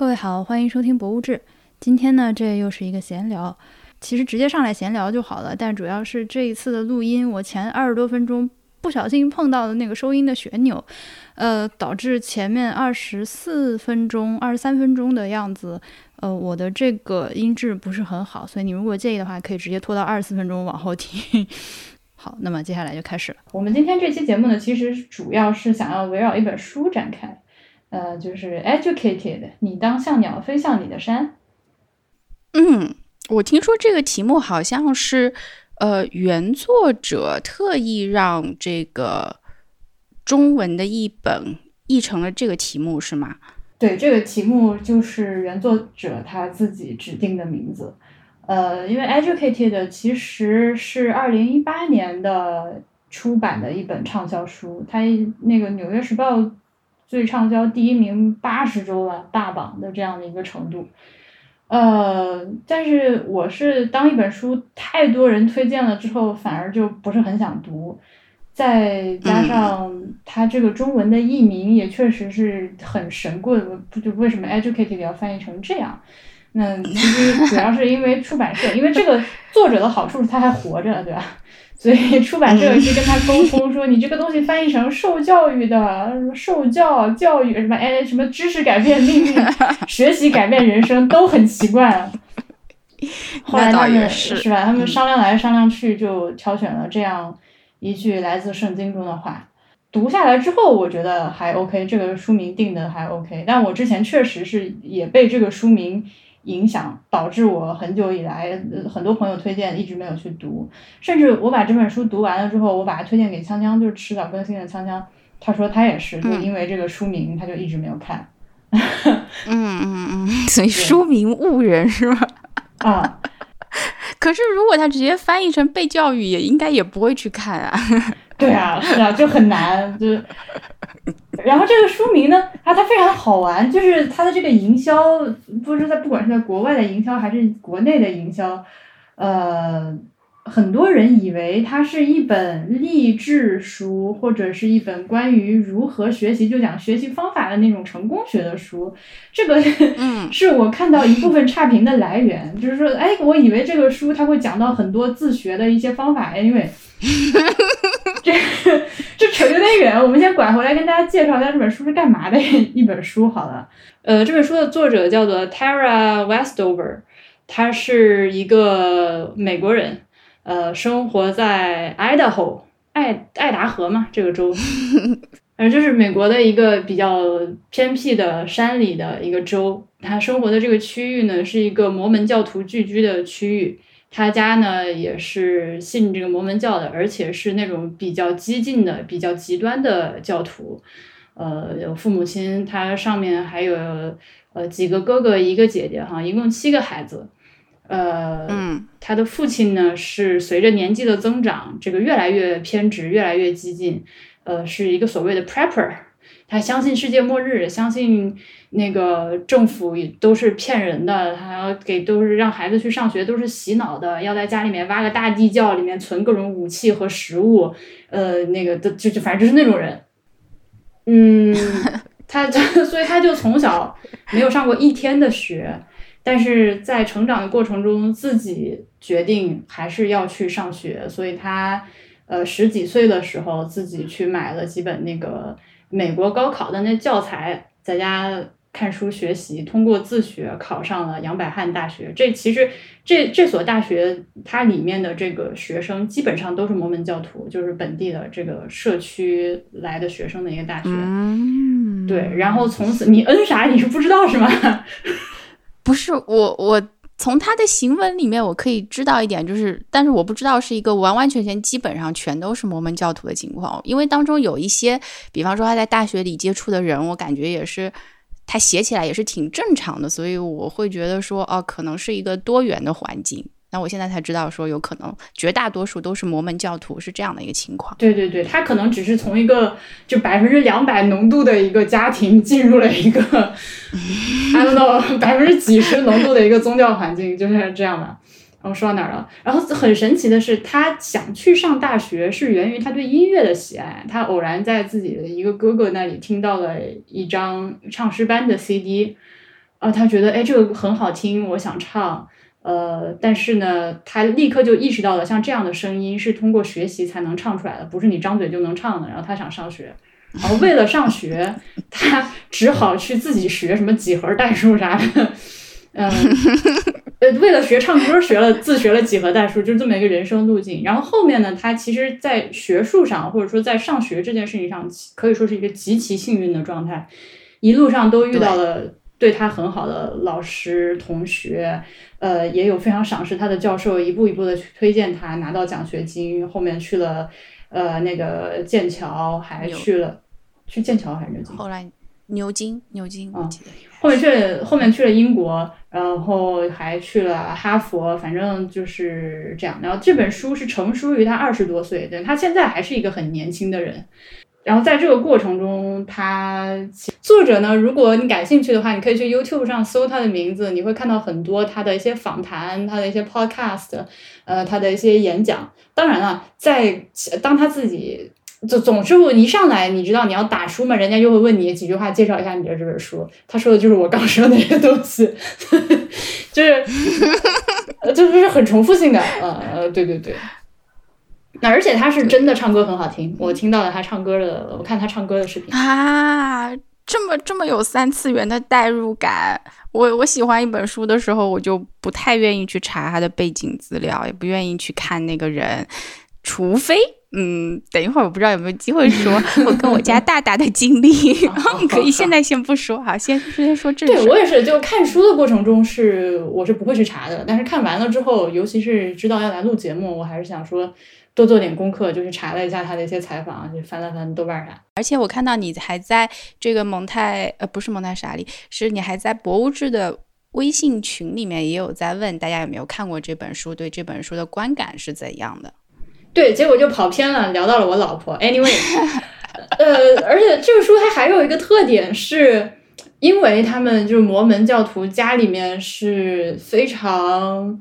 各位好，欢迎收听《博物志》。今天呢，这又是一个闲聊。其实直接上来闲聊就好了，但主要是这一次的录音，我前二十多分钟不小心碰到了那个收音的旋钮，呃，导致前面二十四分钟、二十三分钟的样子，呃，我的这个音质不是很好，所以你如果介意的话，可以直接拖到二十四分钟往后听。好，那么接下来就开始了。我们今天这期节目呢，其实主要是想要围绕一本书展开。呃，就是《Educated》，你当像鸟飞向你的山。嗯，我听说这个题目好像是，呃，原作者特意让这个中文的译本译成了这个题目，是吗？对，这个题目就是原作者他自己指定的名字。呃，因为《Educated》其实是二零一八年的出版的一本畅销书，它那个《纽约时报》。最畅销第一名八十周了大榜的这样的一个程度，呃，但是我是当一本书太多人推荐了之后，反而就不是很想读，再加上它这个中文的译名也确实是很神棍，不就为什么 educated 要翻译成这样？那其实主要是因为出版社，因为这个作者的好处是他还活着，对吧？所以 出版社去跟他沟通说，你这个东西翻译成受教育的，什么受教教育什么哎什么知识改变命运，学习改变人生都很奇怪。后来他们是吧？他们商量来商量去，就挑选了这样一句来自圣经中的话。读下来之后，我觉得还 OK，这个书名定的还 OK。但我之前确实是也被这个书名。影响导致我很久以来很多朋友推荐一直没有去读，甚至我把这本书读完了之后，我把它推荐给锵锵，就是迟早更新的锵锵，他说他也是，就因为这个书名，他就一直没有看。嗯嗯 嗯，所以书名误人是吧？啊，可是如果他直接翻译成被教育，也应该也不会去看啊。对啊，是啊，就很难，就是。然后这个书名呢，啊，它非常的好玩，就是它的这个营销，不是在不管是在国外的营销还是国内的营销，呃，很多人以为它是一本励志书，或者是一本关于如何学习，就讲学习方法的那种成功学的书。这个，嗯，是我看到一部分差评的来源，就是说，哎，我以为这个书它会讲到很多自学的一些方法，因为。这这扯有点远，我们先拐回来跟大家介绍一下这本书是干嘛的一本书好了。呃，这本书的作者叫做 Tara Westover，他是一个美国人，呃，生活在 Idaho 爱爱达荷嘛这个州，反正就是美国的一个比较偏僻的山里的一个州。他生活的这个区域呢，是一个摩门教徒聚居的区域。他家呢也是信这个摩门教的，而且是那种比较激进的、比较极端的教徒。呃，有父母亲，他上面还有呃几个哥哥一个姐姐，哈，一共七个孩子。呃，嗯，他的父亲呢是随着年纪的增长，这个越来越偏执，越来越激进。呃，是一个所谓的 prepper。他相信世界末日，相信那个政府都是骗人的，他要给都是让孩子去上学都是洗脑的，要在家里面挖个大地窖，里面存各种武器和食物，呃，那个的就就反正就是那种人。嗯，他所以他就从小没有上过一天的学，但是在成长的过程中自己决定还是要去上学，所以他呃十几岁的时候自己去买了几本那个。美国高考的那教材，在家看书学习，通过自学考上了杨百翰大学。这其实这这所大学它里面的这个学生基本上都是摩门教徒，就是本地的这个社区来的学生的一个大学。对，然后从此你嗯啥？你是不知道是吗？不是我我。从他的行文里面，我可以知道一点，就是，但是我不知道是一个完完全全、基本上全都是摩门教徒的情况，因为当中有一些，比方说他在大学里接触的人，我感觉也是他写起来也是挺正常的，所以我会觉得说，哦，可能是一个多元的环境。那我现在才知道，说有可能绝大多数都是摩门教徒，是这样的一个情况。对对对，他可能只是从一个就百分之两百浓度的一个家庭进入了一个，I don't know 百分之几十浓度的一个宗教环境，就是这样的。然后说到哪儿了？然后很神奇的是，他想去上大学是源于他对音乐的喜爱。他偶然在自己的一个哥哥那里听到了一张唱诗班的 CD。啊，他觉得哎这个很好听，我想唱，呃，但是呢，他立刻就意识到了，像这样的声音是通过学习才能唱出来的，不是你张嘴就能唱的。然后他想上学，然后为了上学，他只好去自己学什么几何代数啥的，嗯。呃，为了学唱歌，学了自学了几何代数，就是这么一个人生路径。然后后面呢，他其实，在学术上，或者说在上学这件事情上，可以说是一个极其幸运的状态。一路上都遇到了对他很好的老师、同学，呃，也有非常赏识他的教授，一步一步的去推荐他拿到奖学金。后面去了，呃，那个剑桥，还去了，去剑桥还是牛津？后来牛津，牛津，我记得。后面去了，后面去了英国。然后还去了哈佛，反正就是这样。然后这本书是成书于他二十多岁，对他现在还是一个很年轻的人。然后在这个过程中，他作者呢，如果你感兴趣的话，你可以去 YouTube 上搜他的名字，你会看到很多他的一些访谈，他的一些 Podcast，呃，他的一些演讲。当然了，在当他自己。就总是一上来，你知道你要打书嘛，人家就会问你几句话，介绍一下你的这本书。他说的就是我刚说的那些东西，就是，就是很重复性的，呃呃，对对对。那而且他是真的唱歌很好听，我听到了他唱歌的，我看他唱歌的视频啊，这么这么有三次元的代入感。我我喜欢一本书的时候，我就不太愿意去查他的背景资料，也不愿意去看那个人，除非。嗯，等一会儿我不知道有没有机会说 我跟我家大大的经历 可以现在先不说哈，先先说这。对我也是，就看书的过程中是我是不会去查的，但是看完了之后，尤其是知道要来录节目，我还是想说多做点功课，就是查了一下他的一些采访，就翻了翻豆瓣啥。而且我看到你还在这个蒙太呃不是蒙太莎里，是你还在博物志的微信群里面也有在问大家有没有看过这本书，对这本书的观感是怎样的。对，结果就跑偏了，聊到了我老婆。Anyway，呃，而且这个书它还有一个特点，是因为他们就是摩门教徒，家里面是非常，呃，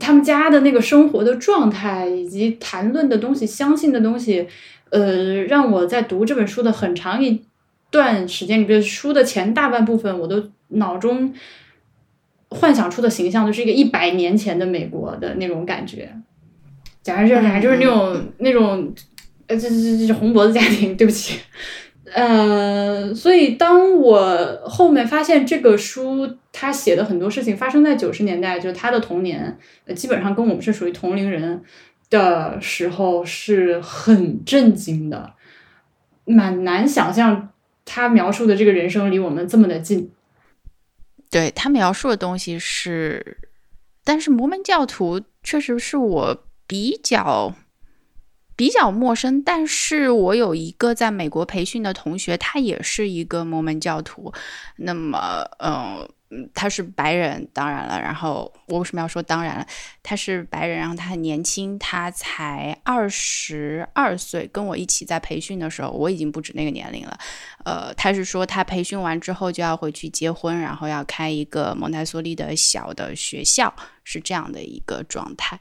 他们家的那个生活的状态以及谈论的东西、相信的东西，呃，让我在读这本书的很长一段时间里，边，书的前大半部分，我都脑中幻想出的形象，就是一个一百年前的美国的那种感觉。讲是这啥，就是那种那种，呃，这这这红脖子家庭，对不起，呃，所以当我后面发现这个书他写的很多事情发生在九十年代，就是他的童年，基本上跟我们是属于同龄人的时候，是很震惊的，蛮难想象他描述的这个人生离我们这么的近。对他描述的东西是，但是摩门教徒确实是我。比较比较陌生，但是我有一个在美国培训的同学，他也是一个摩门教徒。那么，嗯，他是白人，当然了。然后我为什么要说当然了？他是白人，然后他很年轻，他才二十二岁。跟我一起在培训的时候，我已经不止那个年龄了。呃，他是说他培训完之后就要回去结婚，然后要开一个蒙台梭利的小的学校，是这样的一个状态。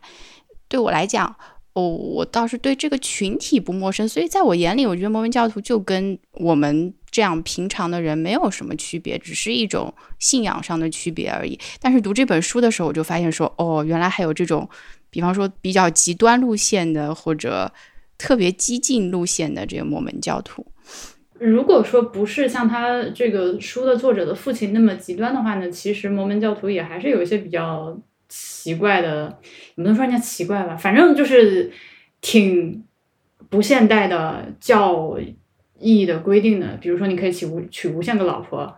对我来讲，哦，我倒是对这个群体不陌生，所以在我眼里，我觉得摩门教徒就跟我们这样平常的人没有什么区别，只是一种信仰上的区别而已。但是读这本书的时候，我就发现说，哦，原来还有这种，比方说比较极端路线的，或者特别激进路线的这个摩门教徒。如果说不是像他这个书的作者的父亲那么极端的话呢，其实摩门教徒也还是有一些比较。奇怪的，也不能说人家奇怪吧，反正就是挺不现代的教义的规定的。比如说，你可以娶无娶无限个老婆。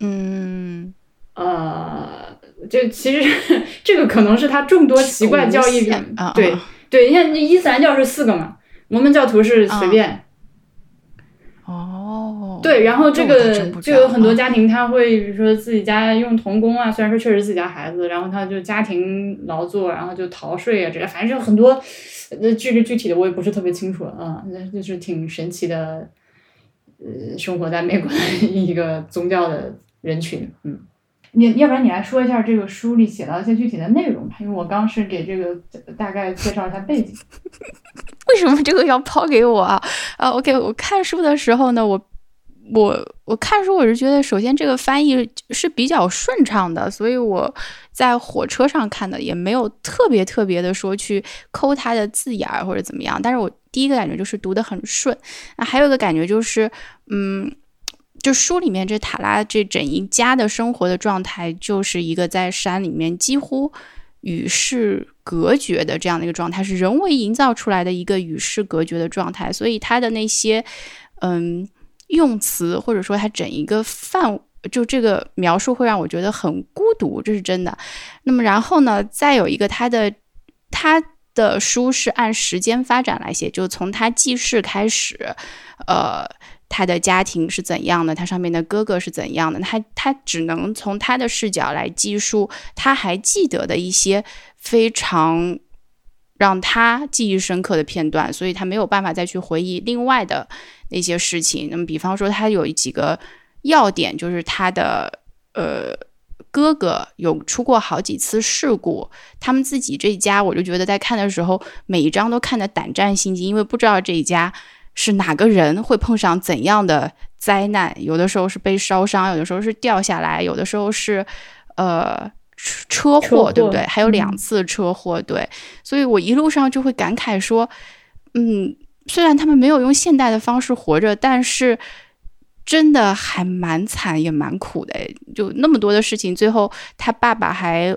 嗯，呃，就其实 这个可能是他众多奇怪教义中，对对，你看伊斯兰教是四个嘛，摩门教徒是随便。哦，对，然后这个就有很多家庭，他会比如说自己家用童工啊，虽然说确实自己家孩子，然后他就家庭劳作，然后就逃税啊，这个反正就很多，那这个具体的我也不是特别清楚啊，那就是挺神奇的，呃，生活在美国的一个宗教的人群，嗯，你要不然你来说一下这个书里写到一些具体的内容吧，因为我刚是给这个大概介绍一下背景。为什么这个要抛给我啊？啊，OK，我看书的时候呢，我我我看书，我是觉得首先这个翻译是比较顺畅的，所以我在火车上看的也没有特别特别的说去抠它的字眼儿或者怎么样。但是我第一个感觉就是读得很顺，那还有一个感觉就是，嗯，就书里面这塔拉这整一家的生活的状态，就是一个在山里面几乎与世隔绝的这样的一个状态，是人为营造出来的一个与世隔绝的状态，所以他的那些，嗯。用词或者说他整一个范，就这个描述会让我觉得很孤独，这是真的。那么然后呢，再有一个他的他的书是按时间发展来写，就从他记事开始，呃，他的家庭是怎样的，他上面的哥哥是怎样的，他他只能从他的视角来记述他还记得的一些非常让他记忆深刻的片段，所以他没有办法再去回忆另外的。那些事情，那么比方说，他有几个要点，就是他的呃哥哥有出过好几次事故，他们自己这一家，我就觉得在看的时候，每一张都看得胆战心惊，因为不知道这一家是哪个人会碰上怎样的灾难，有的时候是被烧伤，有的时候是掉下来，有的时候是呃车祸，对不对？还有两次车祸，对，所以我一路上就会感慨说，嗯。虽然他们没有用现代的方式活着，但是真的还蛮惨也蛮苦的。就那么多的事情，最后他爸爸还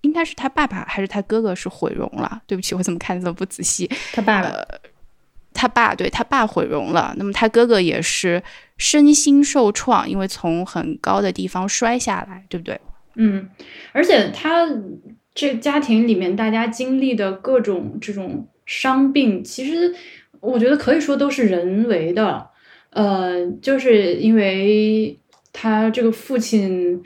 应该是他爸爸还是他哥哥是毁容了？对不起，我怎么看的这么不仔细？他爸爸，他爸对他爸毁容了。那么他哥哥也是身心受创，因为从很高的地方摔下来，对不对？嗯，而且他这家庭里面大家经历的各种这种伤病，其实。我觉得可以说都是人为的，呃，就是因为他这个父亲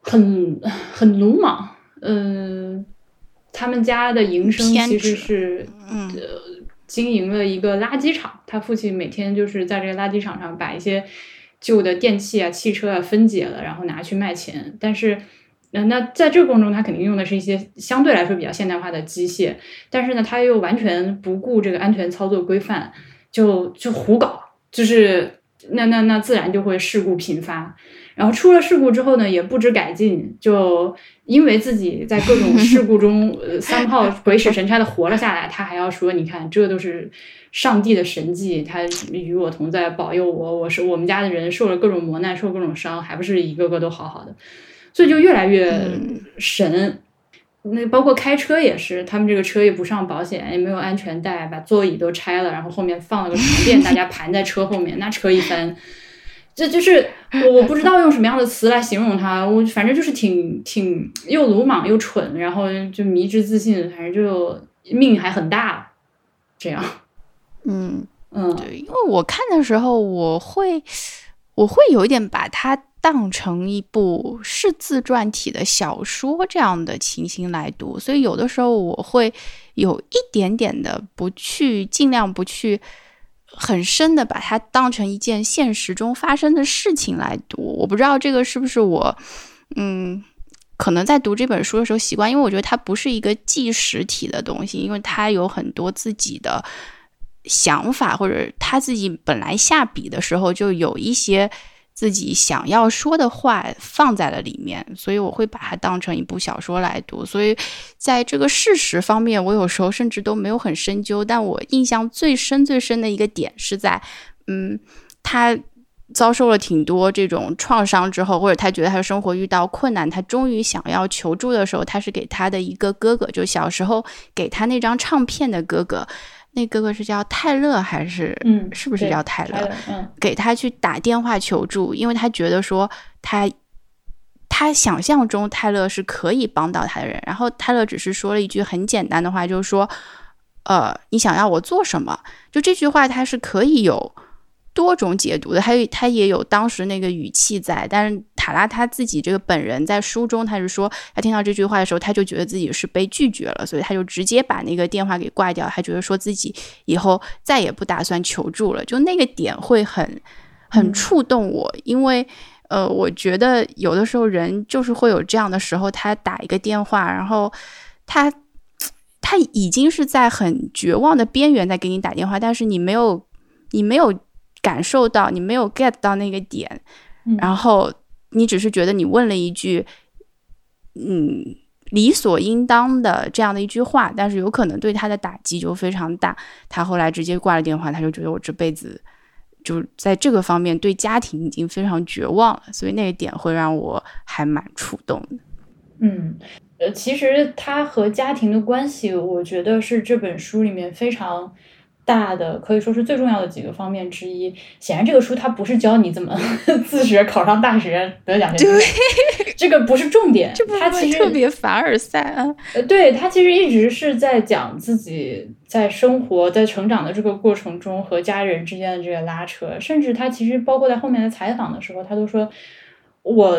很很鲁莽，嗯，他们家的营生其实是呃经营了一个垃圾场，他父亲每天就是在这个垃圾场上把一些旧的电器啊、汽车啊分解了，然后拿去卖钱，但是。那那在这个过程中，他肯定用的是一些相对来说比较现代化的机械，但是呢，他又完全不顾这个安全操作规范，就就胡搞，就是那那那自然就会事故频发。然后出了事故之后呢，也不知改进，就因为自己在各种事故中三炮 鬼使神差的活了下来，他还要说，你看这都是上帝的神迹，他与我同在，保佑我，我是我们家的人受了各种磨难，受各种伤，还不是一个个都好好的。所以就越来越神，那包括开车也是，他们这个车也不上保险，也没有安全带，把座椅都拆了，然后后面放了个床垫，大家盘在车后面，那车一翻，这就是我我不知道用什么样的词来形容他，我反正就是挺挺又鲁莽又蠢，然后就迷之自信，反正就命还很大，这样，嗯嗯，对，因为我看的时候，我会我会有一点把它。当成一部是自传体的小说这样的情形来读，所以有的时候我会有一点点的不去，尽量不去很深的把它当成一件现实中发生的事情来读。我不知道这个是不是我，嗯，可能在读这本书的时候习惯，因为我觉得它不是一个纪实体的东西，因为它有很多自己的想法，或者他自己本来下笔的时候就有一些。自己想要说的话放在了里面，所以我会把它当成一部小说来读。所以在这个事实方面，我有时候甚至都没有很深究。但我印象最深、最深的一个点是在，嗯，他遭受了挺多这种创伤之后，或者他觉得他的生活遇到困难，他终于想要求助的时候，他是给他的一个哥哥，就小时候给他那张唱片的哥哥。那哥哥是叫泰勒还是？嗯，是不是叫泰勒？嗯，给他去打电话求助，因为他觉得说他他想象中泰勒是可以帮到他的人。然后泰勒只是说了一句很简单的话，就是说，呃，你想要我做什么？就这句话，他是可以有。多种解读的，他有他也有当时那个语气在，但是塔拉他自己这个本人在书中，他是说他听到这句话的时候，他就觉得自己是被拒绝了，所以他就直接把那个电话给挂掉，他觉得说自己以后再也不打算求助了，就那个点会很很触动我，因为呃，我觉得有的时候人就是会有这样的时候，他打一个电话，然后他他已经是在很绝望的边缘在给你打电话，但是你没有你没有。感受到，你没有 get 到那个点，然后你只是觉得你问了一句，嗯，理所应当的这样的一句话，但是有可能对他的打击就非常大。他后来直接挂了电话，他就觉得我这辈子就在这个方面对家庭已经非常绝望了，所以那个点会让我还蛮触动的。嗯，呃，其实他和家庭的关系，我觉得是这本书里面非常。大的可以说是最重要的几个方面之一。显然，这个书它不是教你怎么 自学考上大学得奖学金，这个不是重点。它其实特别凡尔赛啊。呃，对他其实一直是在讲自己在生活在成长的这个过程中和家人之间的这个拉扯，甚至他其实包括在后面的采访的时候，他都说我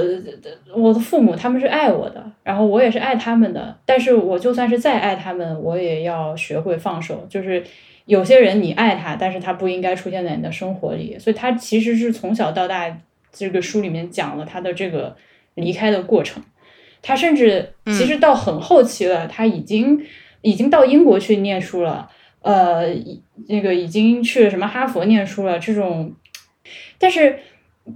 我的父母他们是爱我的，然后我也是爱他们的，但是我就算是再爱他们，我也要学会放手，就是。有些人你爱他，但是他不应该出现在你的生活里，所以他其实是从小到大这个书里面讲了他的这个离开的过程。他甚至其实到很后期了，他已经已经到英国去念书了，呃，那个已经去了什么哈佛念书了，这种，但是。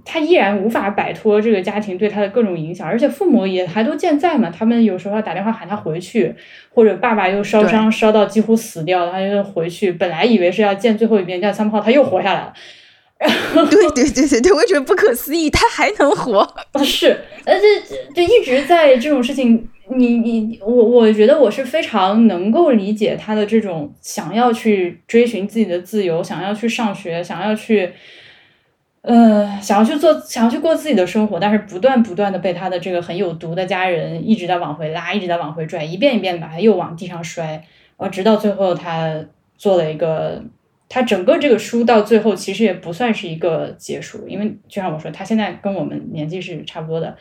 他依然无法摆脱这个家庭对他的各种影响，而且父母也还都健在嘛。他们有时候要打电话喊他回去，或者爸爸又烧伤烧到几乎死掉，他就回去。本来以为是要见最后一面，但三炮他又活下来了。对对对对对，我觉得不可思议，他还能活。是，而且就一直在这种事情，你你我我觉得我是非常能够理解他的这种想要去追寻自己的自由，想要去上学，想要去。呃，想要去做，想要去过自己的生活，但是不断不断的被他的这个很有毒的家人一直在往回拉，一直在往回拽，一遍一遍把他又往地上摔，然后，直到最后他做了一个，他整个这个书到最后其实也不算是一个结束，因为就像我说，他现在跟我们年纪是差不多的，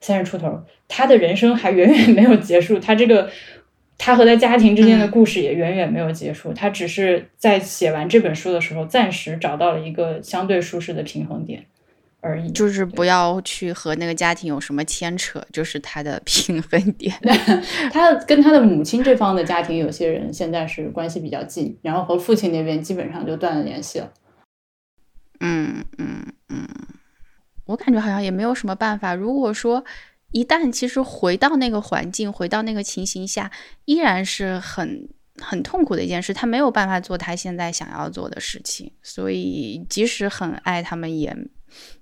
三十出头，他的人生还远远没有结束，他这个。他和他家庭之间的故事也远远没有结束，他只是在写完这本书的时候，暂时找到了一个相对舒适的平衡点而已。就是不要去和那个家庭有什么牵扯，就是他的平衡点。他跟他的母亲这方的家庭，有些人现在是关系比较近，然后和父亲那边基本上就断了联系了。嗯嗯嗯，我感觉好像也没有什么办法。如果说。一旦其实回到那个环境，回到那个情形下，依然是很很痛苦的一件事。他没有办法做他现在想要做的事情，所以即使很爱他们，也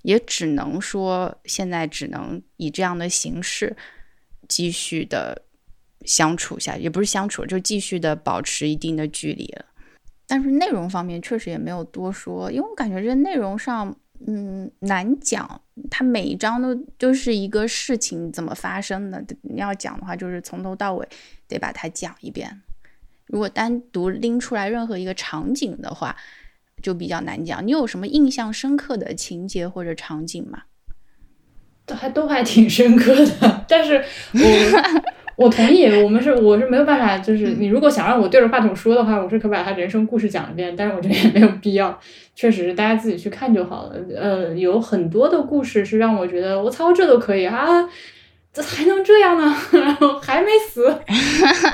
也只能说现在只能以这样的形式继续的相处下，也不是相处，就继续的保持一定的距离了。但是内容方面确实也没有多说，因为我感觉这内容上。嗯，难讲。它每一章都就是一个事情怎么发生的。你要讲的话，就是从头到尾得把它讲一遍。如果单独拎出来任何一个场景的话，就比较难讲。你有什么印象深刻的情节或者场景吗？都还都还挺深刻的，但是我。我同意，我们是我是没有办法，就是你如果想让我对着话筒说的话，我是可把他人生故事讲一遍，但是我觉得也没有必要，确实是大家自己去看就好了。呃，有很多的故事是让我觉得我操，这都可以啊，这还能这样呢？然后还没死，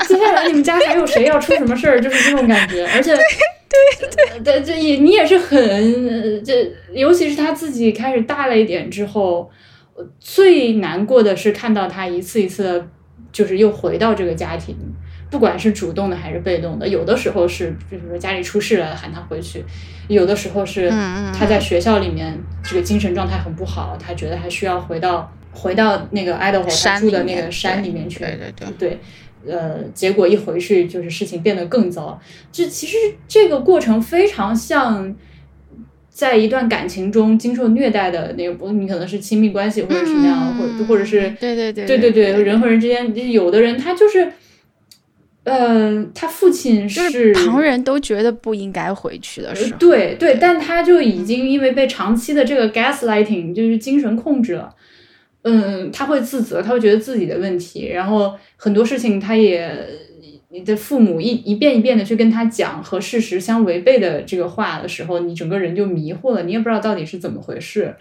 接下来你们家还有谁要出什么事儿？就是这种感觉，而且对对对，这也你也是很这，尤其是他自己开始大了一点之后，最难过的是看到他一次一次的。就是又回到这个家庭，不管是主动的还是被动的，有的时候是，比如说家里出事了喊他回去，有的时候是他在学校里面这个精神状态很不好，他觉得还需要回到回到那个爱德华他住的那个山里面去，对对对，对，呃，结果一回去就是事情变得更糟，这其实这个过程非常像。在一段感情中经受虐待的那个，不，你可能是亲密关系或者什么样，或者或者是对对对对对对，人和人之间，有的人他就是，呃，他父亲是旁人都觉得不应该回去的时候，对对，但他就已经因为被长期的这个 gaslighting 就是精神控制了，嗯，他会自责，他会觉得自己的问题，然后很多事情他也。你的父母一一遍一遍的去跟他讲和事实相违背的这个话的时候，你整个人就迷糊了，你也不知道到底是怎么回事。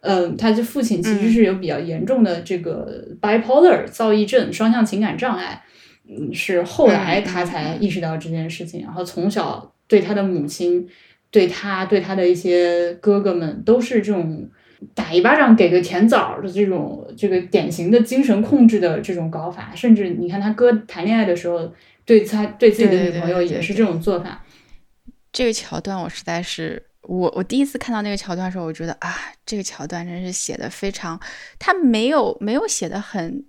嗯，他的父亲其实是有比较严重的这个 bipolar 躁郁症双向情感障碍，嗯，是后来他才意识到这件事情，然后从小对他的母亲对他对他的一些哥哥们都是这种打一巴掌给个甜枣的这种这个典型的精神控制的这种搞法，甚至你看他哥谈恋爱的时候，对他对自己的女朋友也是这种做法。这个桥段我实在是。我我第一次看到那个桥段的时候，我觉得啊，这个桥段真是写的非常，他没有没有写的很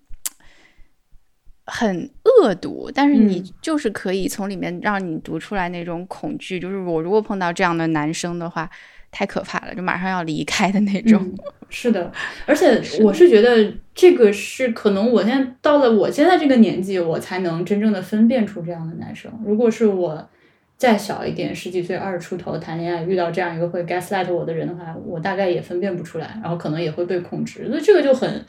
很恶毒，但是你就是可以从里面让你读出来那种恐惧，就是我如果碰到这样的男生的话，太可怕了，就马上要离开的那种。是的，而且 我是觉得这个是可能我现在到了我现在这个年纪，我才能真正的分辨出这样的男生。如果是我。再小一点，十几岁、二十出头谈恋爱，遇到这样一个会 gaslight 我的人的话，我大概也分辨不出来，然后可能也会被控制。所以这个就很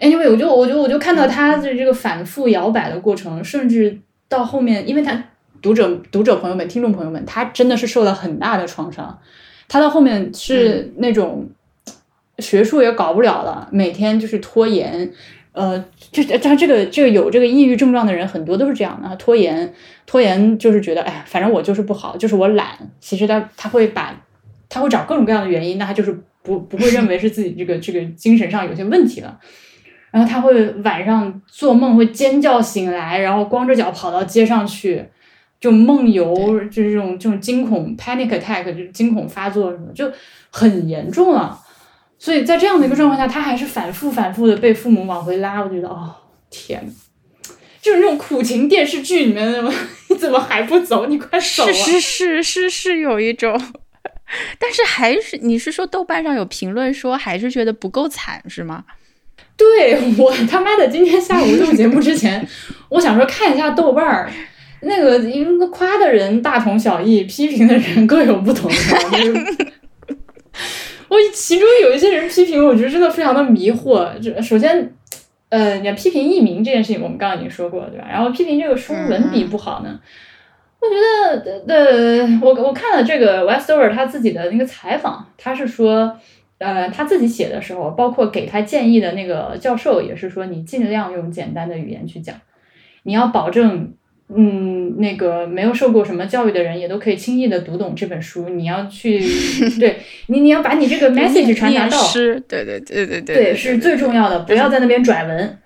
，anyway，我就我就我就看到他的这个反复摇摆的过程，甚至到后面，因为他读者读者朋友们、听众朋友们，他真的是受了很大的创伤。他到后面是那种学术也搞不了了，每天就是拖延。呃，这他这个这个有这个抑郁症状的人很多都是这样的，拖延拖延就是觉得，哎呀，反正我就是不好，就是我懒。其实他他会把他会找各种各样的原因，那他就是不不会认为是自己这个这个精神上有些问题了。然后他会晚上做梦会尖叫醒来，然后光着脚跑到街上去，就梦游，就是这种这种惊恐 panic attack，就是惊恐发作什么，就很严重了。所以在这样的一个状况下，他还是反复反复的被父母往回拉。我觉得，哦，天，就是那种苦情电视剧里面的，你怎么还不走？你快走啊！是是是是是有一种，但是还是你是说豆瓣上有评论说还是觉得不够惨是吗？对我他妈的今天下午录节目之前，我想说看一下豆瓣儿，那个因为夸的人大同小异，批评的人各有不同。我其中有一些人批评，我觉得真的非常的迷惑。就首先，呃，你要批评艺名这件事情，我们刚刚已经说过，对吧？然后批评这个书文笔不好呢，我觉得，呃，我我看了这个 Westover 他自己的那个采访，他是说，呃，他自己写的时候，包括给他建议的那个教授也是说，你尽量用简单的语言去讲，你要保证。嗯，那个没有受过什么教育的人也都可以轻易的读懂这本书。你要去，对你，你要把你这个 message 传达到，对对对对对，对是最重要的，不要在那边拽文。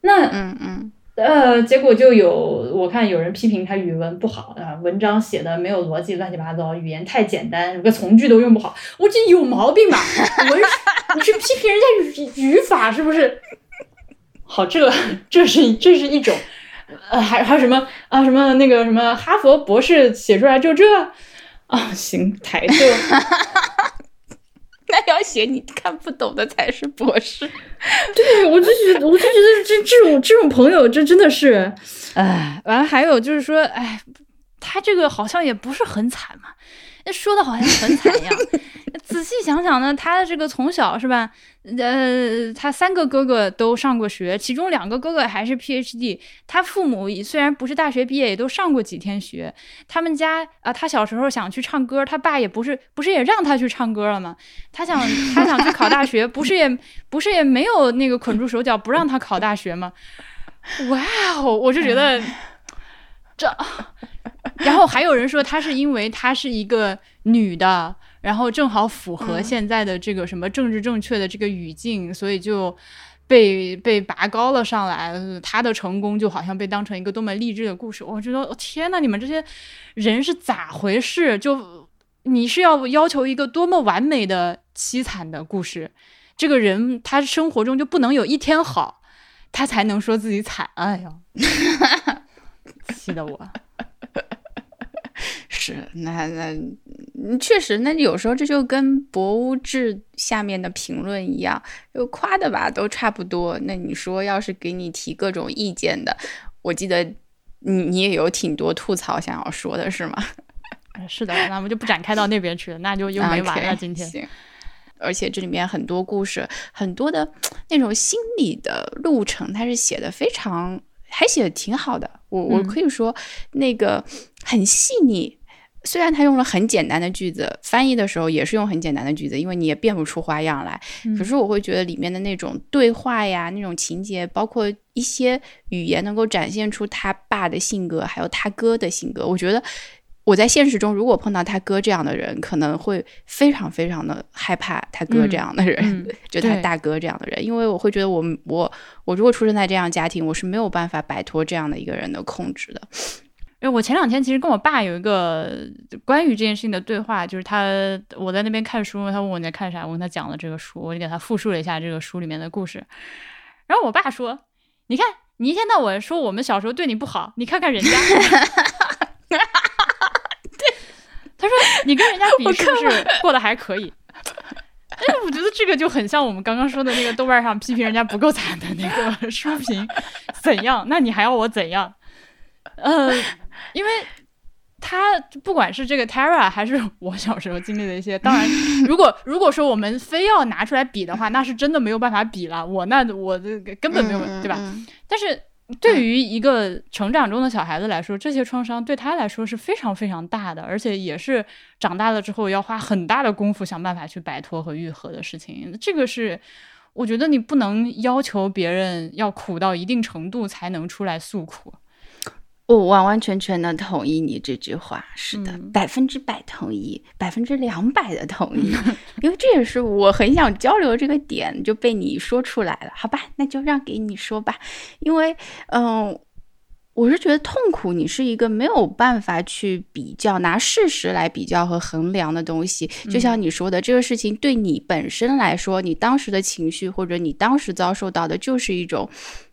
那嗯嗯，呃，结果就有我看有人批评他语文不好啊，文章写的没有逻辑，乱七八糟，语言太简单，个从句都用不好。我这有毛病吧？文，你去批评人家语语法是不是？好，这这是这是一种。呃，还还有什么啊？什么那个什么哈佛博士写出来就这啊？行，抬头。那要写你看不懂的才是博士。对，我就觉得，我就觉得这这种这种朋友，这真的是，哎，完了还有就是说，哎，他这个好像也不是很惨嘛。那说的好像很惨一样，仔细想想呢，他这个从小是吧？呃，他三个哥哥都上过学，其中两个哥哥还是 PhD。他父母虽然不是大学毕业，也都上过几天学。他们家啊，他小时候想去唱歌，他爸也不是不是也让他去唱歌了吗？他想他想去考大学，不是也不是也没有那个捆住手脚不让他考大学吗？哇，我就觉得这。然后还有人说，她是因为她是一个女的，然后正好符合现在的这个什么政治正确的这个语境，所以就被被拔高了上来。她的成功就好像被当成一个多么励志的故事。我觉得，天呐，你们这些人是咋回事？就你是要要求一个多么完美的凄惨的故事？这个人他生活中就不能有一天好，他才能说自己惨。哎呀，气得我。是，那那确实，那有时候这就跟博物志下面的评论一样，就夸的吧都差不多。那你说，要是给你提各种意见的，我记得你你也有挺多吐槽想要说的，是吗？是的，那我们就不展开到那边去了，那就又没完了。今天，行。而且这里面很多故事，很多的那种心理的路程，它是写的非常，还写的挺好的。我我可以说，那个很细腻。虽然他用了很简单的句子，翻译的时候也是用很简单的句子，因为你也变不出花样来。可是我会觉得里面的那种对话呀，那种情节，包括一些语言，能够展现出他爸的性格，还有他哥的性格。我觉得我在现实中如果碰到他哥这样的人，可能会非常非常的害怕他哥这样的人，嗯就他大哥这样的人，因为我会觉得我我我如果出生在这样家庭，我是没有办法摆脱这样的一个人的控制的。因为我前两天其实跟我爸有一个关于这件事情的对话，就是他我在那边看书，他问我你在看啥，我跟他讲了这个书，我就给他复述了一下这个书里面的故事。然后我爸说：“你看，你一天到晚说我们小时候对你不好，你看看人家。”对，他说你跟人家比我是不是过得还可以？但 是我觉得这个就很像我们刚刚说的那个豆瓣上批评人家不够惨的那个 书评，怎样？那你还要我怎样？呃，因为他不管是这个 Tara 还是我小时候经历的一些，当然，如果如果说我们非要拿出来比的话，那是真的没有办法比了。我那我这个根本没有，对吧？嗯？但是对于一个成长中的小孩子来说，这些创伤对他来说是非常非常大的，而且也是长大了之后要花很大的功夫想办法去摆脱和愈合的事情。这个是我觉得你不能要求别人要苦到一定程度才能出来诉苦。我完完全全的同意你这句话，是的，嗯。百分之百同意，百分之两百的同意，因为这也是我很想交流这个点，就被你说出来了，好吧，那就让给你说吧，因为，嗯、我是觉得痛苦，你是一个没有办法去比较，拿事实来比较和衡量的东西。就像你说的，这个事情对你本身来说，你当时的情绪或者你当时遭受到的，就是一种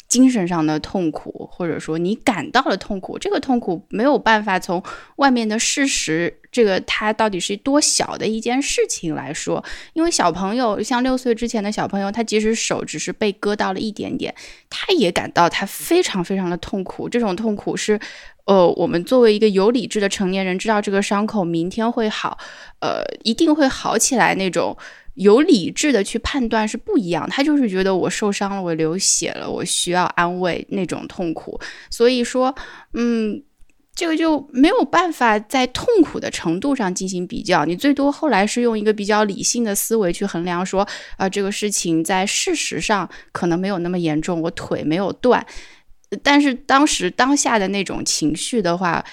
精神上的痛苦，或者说你感到了痛苦。这个痛苦没有办法从外面的事实，这个它到底是多小的一件事情来说，因为小朋友像六岁之前的小朋友，他即使手只是被割到了一点点，他也感到他非常非常的痛苦。这种痛苦是，呃，我们作为一个有理智的成年人，知道这个伤口明天会好，呃，一定会好起来那种。有理智的去判断是不一样，他就是觉得我受伤了，我流血了，我需要安慰那种痛苦。所以说，嗯，这个就没有办法在痛苦的程度上进行比较，你最多后来是用一个比较理性的思维去衡量说，啊、这个事情在事实上可能没有那么严重，我腿没有断，但是当时当下的那种情绪的话。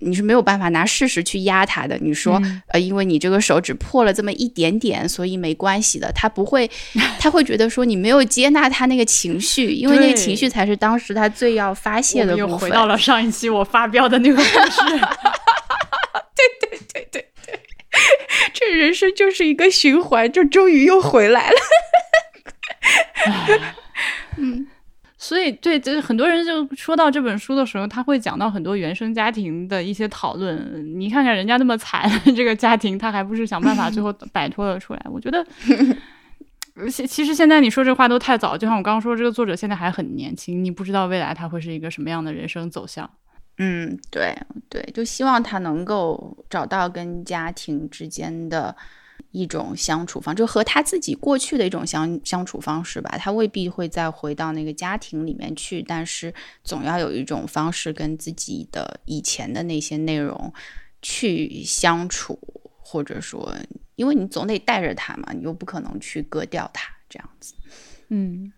你是没有办法拿事实去压他的。你说，嗯呃，因为你这个手指破了这么一点点，所以没关系的。他不会，他会觉得说你没有接纳他那个情绪，因为那个情绪才是当时他最要发泄的部分。又回到了上一期我发飙的那个故事。对对对对对这人生就是一个循环，就终于又回来了。所以，对，就是很多人就说到这本书的时候，他会讲到很多原生家庭的一些讨论。你看看人家那么惨，这个家庭他还不是想办法最后 摆脱了出来？我觉得，其其实现在你说这话都太早。就像我刚刚说，这个作者现在还很年轻，你不知道未来他会是一个什么样的人生走向。嗯，对对，就希望他能够找到跟家庭之间的一种相处方，就和他自己过去的一种相相处方式吧。他未必会再回到那个家庭里面去，但是总要有一种方式跟自己的以前的那些内容去相处，或者说，因为你总得带着他嘛，你又不可能去割掉他这样子。嗯，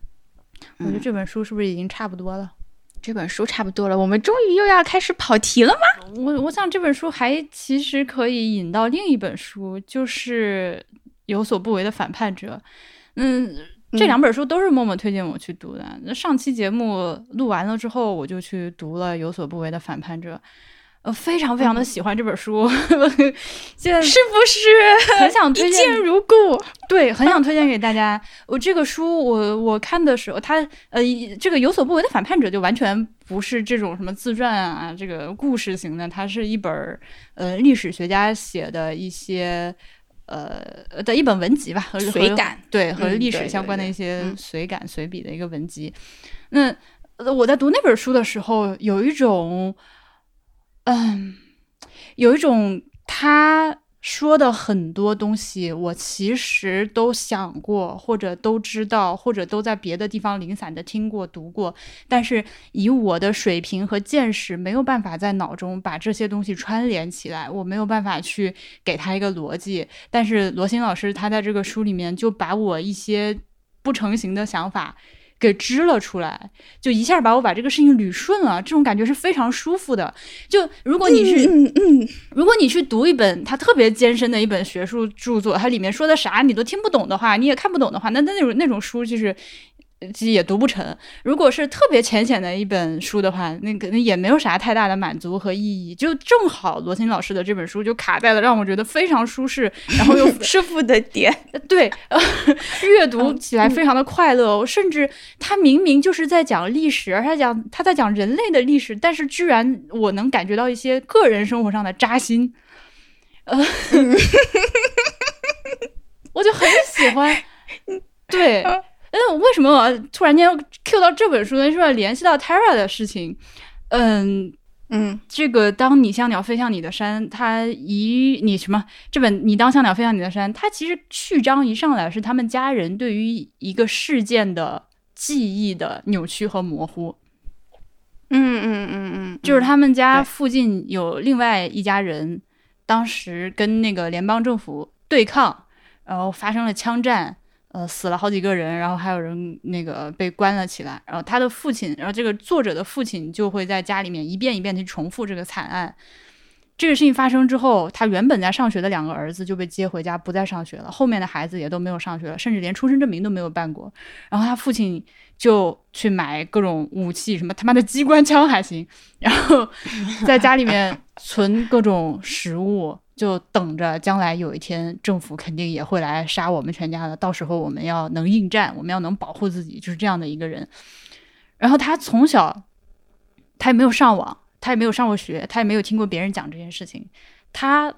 我觉得这本书是不是已经差不多了？这本书差不多了，我们终于又要开始跑题了吗？我我想这本书还其实可以引到另一本书，就是《有所不为的反叛者》。嗯，这两本书都是默默推荐我去读的。那上期节目录完了之后，我就去读了《有所不为的反叛者》，呃，非常非常的喜欢这本书，现在是不是很想推一荐见如故？对，很想推荐给大家。我这个书我，我看的时候，它呃，这个有所不为的反叛者就完全不是这种什么自传啊，这个故事型的，它是一本儿呃历史学家写的一些呃的一本文集吧，和和随感对和嗯历史相关的一些嗯随感随笔的一个文集。那呃我在读那本书的时候，有一种嗯，有一种他说的很多东西，我其实都想过，或者都知道，或者都在别的地方零散的听过、读过，但是以我的水平和见识，没有办法在脑中把这些东西串联起来，我没有办法去给他一个逻辑。但是罗新老师他在这个书里面就把我一些不成形的想法。给支了出来，就一下把我把这个事情捋顺了，这种感觉是非常舒服的。就如果你是，嗯嗯，如果你去读一本它特别艰深的一本学术著作，它里面说的啥你都听不懂的话，你也看不懂的话，那那那种那种书就是。其实也读不成。如果是特别浅显的一本书的话，那可能也没有啥太大的满足和意义。就正好罗青老师的这本书就卡在了让我觉得非常舒适，然后又 舒服的点。对，阅读起来非常的快乐。甚至他明明就是在讲历史，而他讲他在讲人类的历史，但是居然我能感觉到一些个人生活上的扎心。呃，我就很喜欢。对。嗯，为什么我突然间 Q 到这本书呢？是要联系到 Tara 的事情。嗯嗯，这个当你像鸟飞向你的山，它一你什么？这本你当像鸟飞向你的山，它其实序章一上来是他们家人对于一个事件的记忆的扭曲和模糊。嗯嗯嗯嗯，就是他们家附近有另外一家人，当时跟那个联邦政府对抗，然后发生了枪战。呃，死了好几个人，然后还有人那个被关了起来。然后他的父亲，然后这个作者的父亲就会在家里面一遍一遍的重复这个惨案。这个事情发生之后，他原本在上学的两个儿子就被接回家，不再上学了。后面的孩子也都没有上学了，甚至连出生证明都没有办过。然后他父亲就去买各种武器，什么他妈的机关枪还行，然后在家里面存各种食物。就等着将来有一天政府肯定也会来杀我们全家的，到时候我们要能应战，我们要能保护自己，就是这样的一个人。然后他从小，他也没有上网，他也没有上过学，他也没有听过别人讲这件事情，他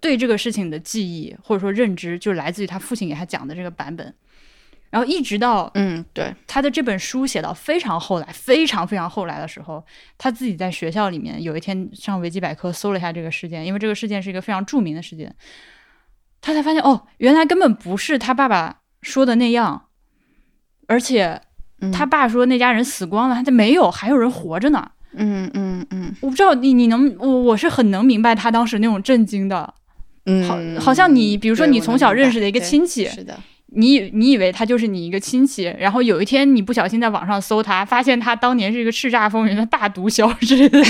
对这个事情的记忆或者说认知，就来自于他父亲给他讲的这个版本。然后一直到嗯，对他的这本书写到非常后来，非常非常后来的时候，他自己在学校里面有一天上维基百科搜了一下这个事件，因为这个事件是一个非常著名的事件，他才发现哦，原来根本不是他爸爸说的那样，而且他爸说那家人死光了，他就没有，还有人活着呢。嗯嗯嗯，我不知道你你能我我是很能明白他当时那种震惊的，嗯，好，好像你比如说你从小认识的一个亲戚，是的。你以你以为他就是你一个亲戚，然后有一天你不小心在网上搜他，发现他当年是一个叱咤风云的大毒枭之类的。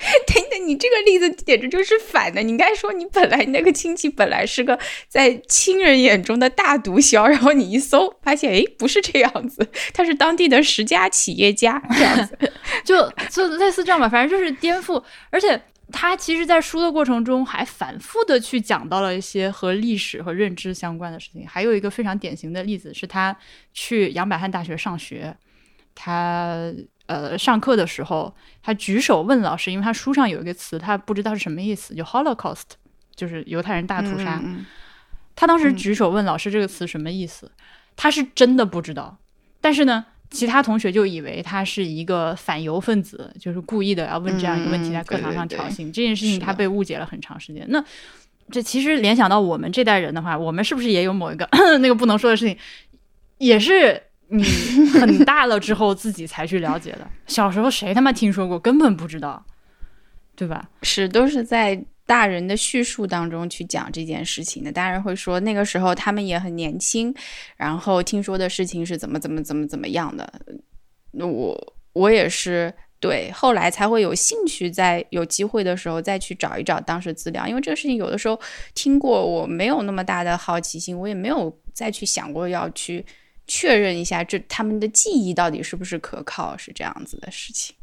等等，你这个例子简直就是反的。你应该说你本来那个亲戚本来是个在亲人眼中的大毒枭，然后你一搜发现，哎，不是这样子，他是当地的十佳企业家这样子，就就类似这样吧，反正就是颠覆，而且。他其实，在书的过程中，还反复的去讲到了一些和历史和认知相关的事情。还有一个非常典型的例子，是他去杨百翰大学上学，他呃上课的时候，他举手问老师，因为他书上有一个词，他不知道是什么意思，就 Holocaust，就是犹太人大屠杀。他当时举手问老师这个词什么意思，他是真的不知道，但是呢。其他同学就以为他是一个反犹分子，就是故意的要问这样一个问题，在课堂上挑衅这件事情，他被误解了很长时间。那这其实联想到我们这代人的话，我们是不是也有某一个 那个不能说的事情，也是你很大了之后自己才去了解的？小时候谁他妈听说过，根本不知道，对吧？是都是在。大人的叙述当中去讲这件事情的，大人会说那个时候他们也很年轻，然后听说的事情是怎么怎么怎么怎么样的。那我我也是对，后来才会有兴趣在有机会的时候再去找一找当时资料，因为这个事情有的时候听过，我没有那么大的好奇心，我也没有再去想过要去确认一下这他们的记忆到底是不是可靠，是这样子的事情。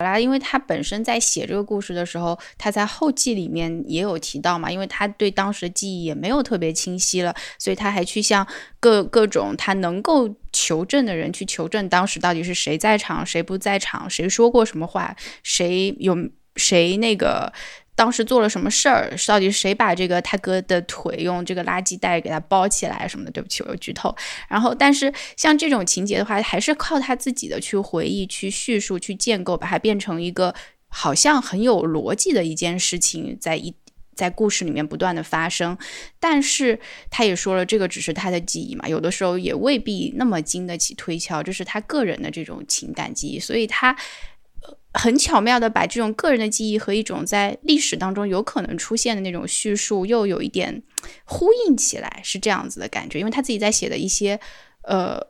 本来，因为他本身在写这个故事的时候，他在后记里面也有提到嘛，因为他对当时的记忆也没有特别清晰了，所以他还去向各各种他能够求证的人去求证当时到底是谁在场，谁不在场，谁说过什么话，谁有谁那个。当时做了什么事儿？到底谁把这个他哥的腿用这个垃圾袋给他包起来什么的？对不起，我又剧透。然后，但是像这种情节的话，还是靠他自己的去回忆、去叙述、去建构，把它变成一个好像很有逻辑的一件事情，在一在故事里面不断的发生。但是他也说了，这个只是他的记忆嘛，有的时候也未必那么经得起推敲，这是他个人的这种情感记忆，所以他。很巧妙的把这种个人的记忆和一种在历史当中有可能出现的那种叙述，又有一点呼应起来，是这样子的感觉。因为他自己在写的一些，呃，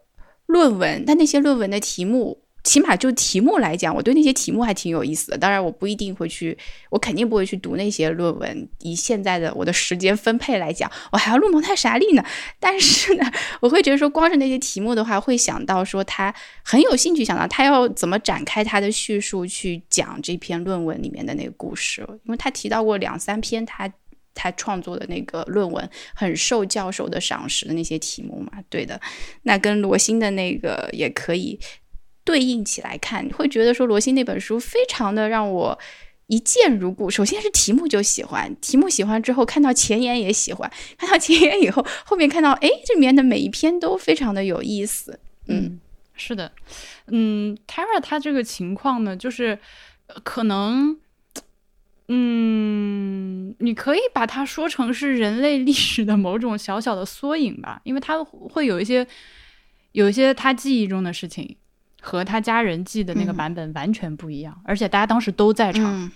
论文，但那些论文的题目。起码就题目来讲，我对那些题目还挺有意思的。当然，我不一定会去，我肯定不会去读那些论文。以现在的我的时间分配来讲，我还要录蒙太莎利呢。但是呢，我会觉得说，光是那些题目的话，会想到说他很有兴趣，想到他要怎么展开他的叙述去讲这篇论文里面的那个故事。因为他提到过两三篇他他创作的那个论文很受教授的赏识的那些题目嘛。对的，那跟罗欣的那个也可以。对应起来看，你会觉得说罗欣那本书非常的让我一见如故。首先是题目就喜欢，题目喜欢之后看到前言也喜欢，看到前言以后，后面看到哎，这里面的每一篇都非常的有意思。嗯，是的，嗯，Tara 他这个情况呢，就是可能，嗯，你可以把它说成是人类历史的某种小小的缩影吧，因为他会有一些有一些他记忆中的事情。和他家人记的那个版本完全不一样，而且大家当时都在场。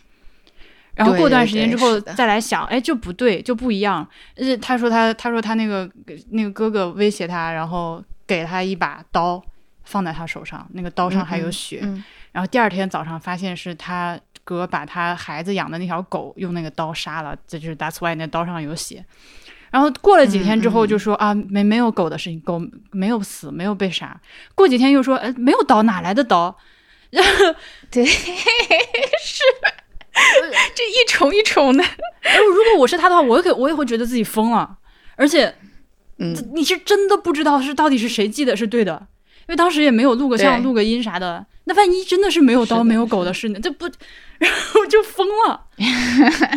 然后过段时间之后再来想，哎，就不对，就不一样。呃，他说他他说他那个那个哥哥威胁他，然后给他一把刀放在他手上，那个刀上还有血。然后第二天早上发现是他哥把他孩子养的那条狗用那个刀杀了，这就是 That's why 那刀上有血。然后过了几天之后就说啊没没有狗的事情，狗没有死，没有被杀。过几天又说，哎，没有刀，哪来的刀？然 后对，是这一重一重的。如果我是他的话，我也我也会觉得自己疯了。而且，嗯，你是真的不知道是到底是谁记得是对的，因为当时也没有录个像、录个音啥的。那万一真的是没有刀、没有狗的事呢？这不，然后就疯了，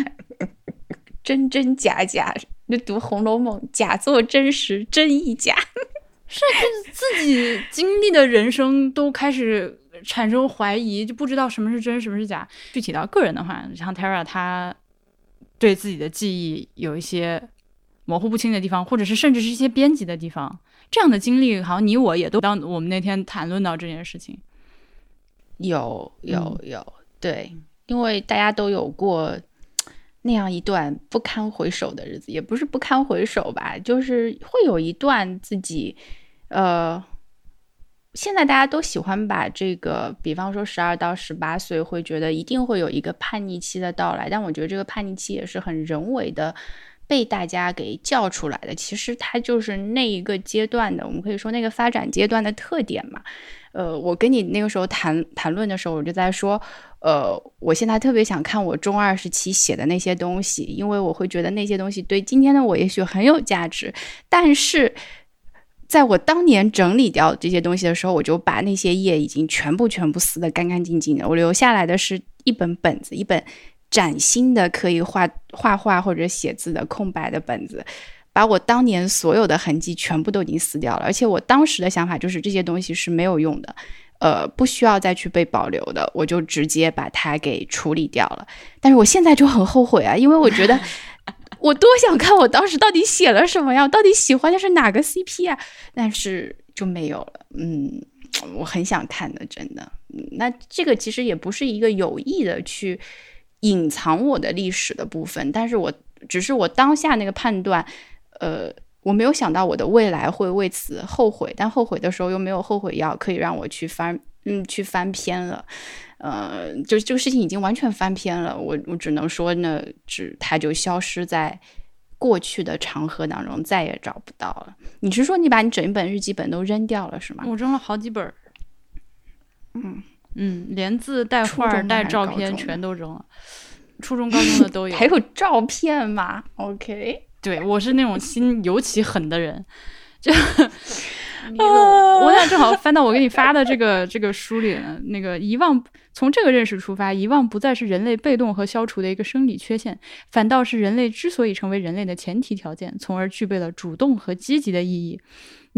真真假假。就读《红楼梦》，假作真实，真亦假。是，就自己经历的人生都开始产生怀疑，就不知道什么是真，什么是假。具体到个人的话，像 Tara，他对自己的记忆有一些模糊不清的地方，或者是甚至是一些编辑的地方。这样的经历，好像你我也都当我们那天谈论到这件事情，有有有，对，因为大家都有过。那样一段不堪回首的日子，也不是不堪回首吧，就是会有一段自己，呃，现在大家都喜欢把这个，比方说十二到十八岁，会觉得一定会有一个叛逆期的到来，但我觉得这个叛逆期也是很人为的被大家给叫出来的，其实它就是那一个阶段的，我们可以说那个发展阶段的特点嘛。呃，我跟你那个时候谈谈论的时候，我就在说。呃，我现在特别想看我中二时期写的那些东西，因为我会觉得那些东西对今天的我也许很有价值。但是，在我当年整理掉这些东西的时候，我就把那些页已经全部全部撕得干干净净的。我留下来的是一本本子，一本崭新的可以画画画或者写字的空白的本子，把我当年所有的痕迹全部都已经撕掉了。而且我当时的想法就是这些东西是没有用的。呃，不需要再去被保留的，我就直接把它给处理掉了。但是我现在就很后悔啊，因为我觉得 我多想看我当时到底写了什么呀，到底喜欢的是哪个 CP 啊？但是就没有了。嗯，我很想看的，真的。那这个其实也不是一个有意的去隐藏我的历史的部分，但是我只是我当下那个判断，呃。我没有想到我的未来会为此后悔，但后悔的时候又没有后悔药可以让我去翻，嗯，去翻篇了，呃，就这个事情已经完全翻篇了。我我只能说呢，只它就消失在过去的长河当中，再也找不到了。你是说你把你整一本日记本都扔掉了是吗？我扔了好几本，嗯嗯，连字带画带照片全都扔了，初中高中的都有，还有照片吗？OK。对，我是那种心 尤其狠的人，就 我现在正好翻到我给你发的这个 这个书里呢。那个遗忘，从这个认识出发，遗忘不再是人类被动和消除的一个生理缺陷，反倒是人类之所以成为人类的前提条件，从而具备了主动和积极的意义。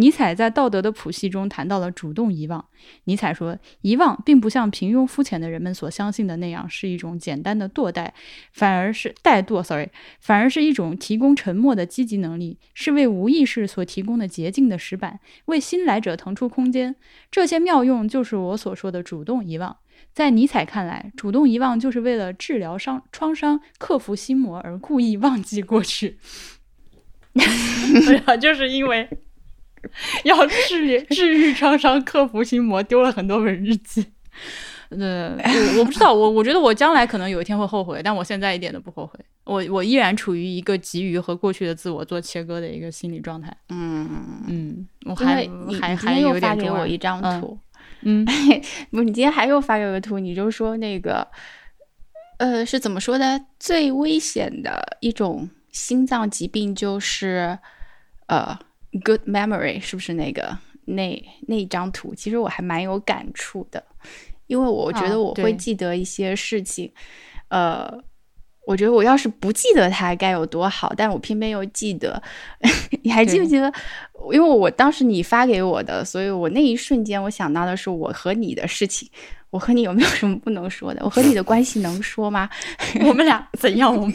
尼采在《道德的谱系》中谈到了主动遗忘。尼采说，遗忘并不像平庸肤浅的人们所相信的那样是一种简单的堕代，反而是怠惰，sorry，反而是一种提供沉默的积极能力，是为无意识所提供的洁净的石板，为新来者腾出空间。这些妙用就是我所说的主动遗忘。在尼采看来，主动遗忘就是为了治疗伤创伤、克服心魔而故意忘记过去。就是因为。要治愈治愈创伤，克服心魔，丢了很多本日记。呃，我我不知道，我我觉得我将来可能有一天会后悔，但我现在一点都不后悔。我我依然处于一个急于和过去的自我做切割的一个心理状态。嗯，嗯，我因还你还还有点发给我一张嗯图，嗯 不你今天还又发给我个图，你就说那个，呃，是怎么说的？最危险的一种心脏疾病就是，呃，good memory，是不是那个那那一张图？其实我还蛮有感触的，因为我觉啊得我会记得一些事情，呃。我觉得我要是不记得它该有多好，但我偏偏又记得。你还记不记得？因为我当时你发给我的，所以我那一瞬间我想到的是我和你的事情。我和你有没有什么不能说的？我和你的关系能说吗？我们俩怎样？我们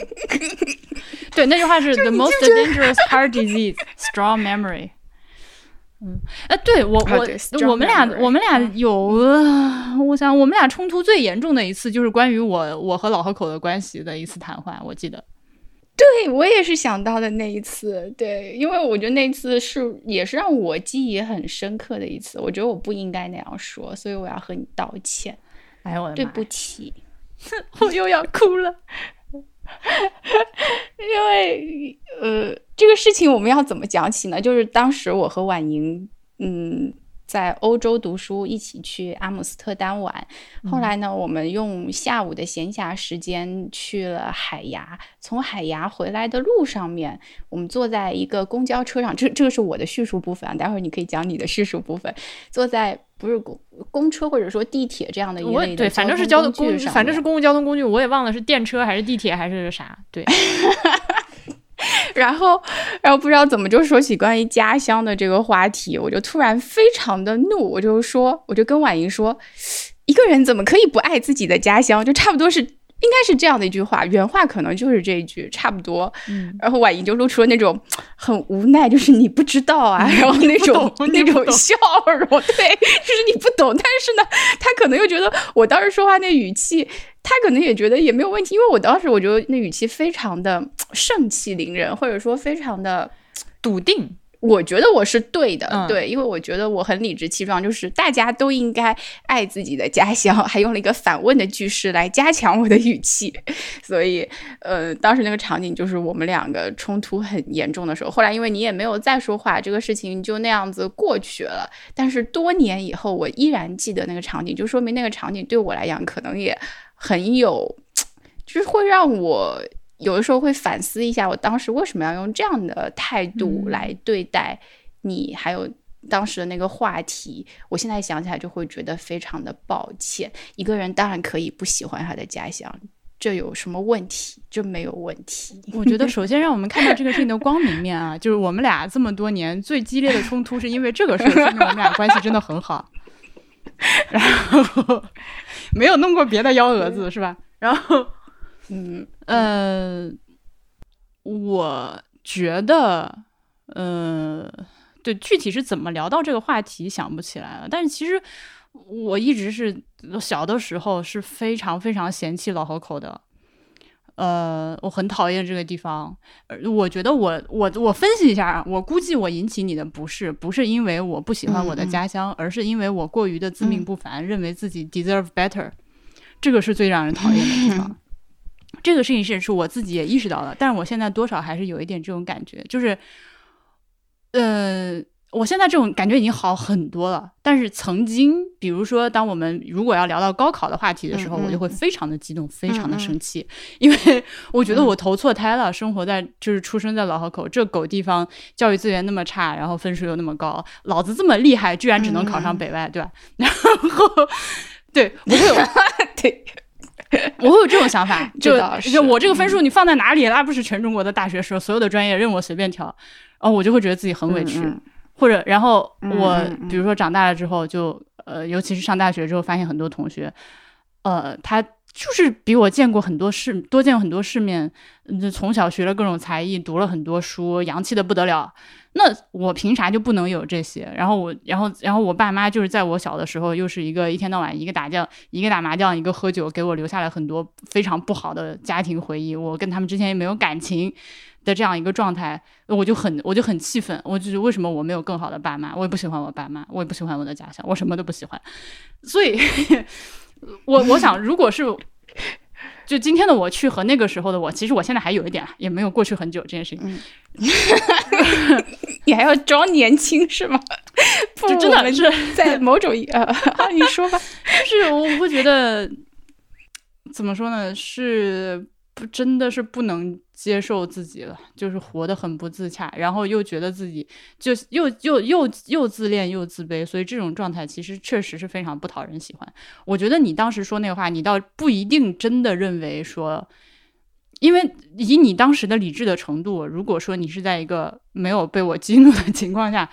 对那句话是 The most dangerous heart disease, strong memory。嗯，哎，对我我、我们俩我们俩嗯有，呃我想我们俩冲突最严重的一次就是关于我我和老河口的关系的一次谈话，我记得。对我也是想到的那一次，对，因为我觉得那次是也是让我记忆很深刻的一次。我觉得我不应该那样说，所以我要和你道歉，哎呦我的对妈呀不起。我又要哭了。因为呃，这个事情我们要怎么讲起呢？就是当时我和婉莹，嗯，在欧洲读书，一起去阿姆斯特丹玩。后来呢，我们用下午的闲暇时间去了海牙。从海牙回来的路上面，我们坐在一个公交车上，这这个是我的叙述部分啊，待会儿你可以讲你的叙述部分。坐在不是公公车或者说地铁这样的一类的对，反正是交通工具，工具上面反正是公共交通工具，我也忘了是电车还是地铁还是啥。对，然后，然后不知道怎么就说起关于家乡的这个话题，我就突然非常的怒，我就说，我就跟婉莹说，一个人怎么可以不爱自己的家乡？就差不多是应该是这样的一句话，原话可能就是这一句，差不多。嗯，然后婉莹就露出了那种很无奈，就是你不知道啊，然后那种 那种笑容，对，就是你不懂。但是呢，他可能又觉得我当时说话那语气，他可能也觉得也没有问题，因为我当时我觉得那语气非常的盛气凌人，或者说非常的。笃定。我觉得我是对的，嗯对，因为我觉得我很理直气壮，就是大家都应该爱自己的家乡，还用了一个反问的句式来加强我的语气，所以，呃，当时那个场景就是我们两个冲突很严重的时候。后来因为你也没有再说话，这个事情就那样子过去了。但是多年以后，我依然记得那个场景，就说明那个场景对我来讲可能也很有，就是会让我。有的时候会反思一下，我当时为什么要用这样的态度嗯来对待你，还有当时的那个话题。我现在想起来就会觉得非常的抱歉。一个人当然可以不喜欢他的家乡，这有什么问题？这没有问题。我觉得首先让我们看到这个事情的光明面啊，就是我们俩这么多年最激烈的冲突是因为这个事儿，说明我们俩关系真的很好。然后 没有弄过别的幺蛾子是吧？然后嗯呃，我觉得，呃，对，具体是怎么聊到这个话题想不起来了。但是其实我一直是小的时候是非常非常嫌弃老河口的。呃，我很讨厌这个地方。呃我觉得我我我分析一下啊，我估计我引起你的不是，不是因为我不喜欢我的嗯嗯家乡，而是因为我过于的自命嗯不凡，认为自己 deserve better，这个是最让人讨厌的地方。这个事情是是我自己也意识到了，但是我现在多少还是有一点这种感觉，就是，呃，我现在这种感觉已经好很多了。但是曾经，比如说，当我们如果要聊到高考的话题的时候，嗯嗯我就会非常的激动，非常的生气，因为 我觉得我投错胎了，生活在就是出生在老河口这狗地方，教育资源那么差，然后分数又那么高，老子这么厉害，居然只能考上嗯北外，对吧？然后，对我会有对，我会有这种想法，就是就我这个分数你放在哪里，那不是全中国的大学生，所有的专业任我随便挑，然后我就会觉得自己很委屈，嗯或者然后嗯我比如说长大了之后就，呃，尤其是上大学之后，发现很多同学，呃，他就是比我见过很多世，多见过很多世面，嗯从小学了各种才艺，读了很多书，洋气的不得了。那我凭啥就不能有这些？然后我，然后，然后我爸妈就是在我小的时候，又是一个一天到晚一个打架，一个打麻将，一个喝酒，给我留下了很多非常不好的家庭回忆。我跟他们之前也没有感情，的这样一个状态，我就很我就很气愤，我就是为什么我没有更好的爸妈，我也不喜欢我爸妈，我也不喜欢我的家乡，我什么都不喜欢，所以，我我想，如果是就今天的我去和那个时候的我，其实我现在还有一点，也没有过去很久这件事情，你还要装年轻是吗？不真的是在某种呃，你说吧，就是我会觉得怎么说呢？是不真的是不能接受自己了，就是活得很不自洽，然后又觉得自己就又又又又自恋又自卑，所以这种状态其实确实是非常不讨人喜欢。我觉得你当时说那个话，你倒不一定真的认为说。因为以你当时的理智的程度，如果说你是在一个没有被我激怒的情况下，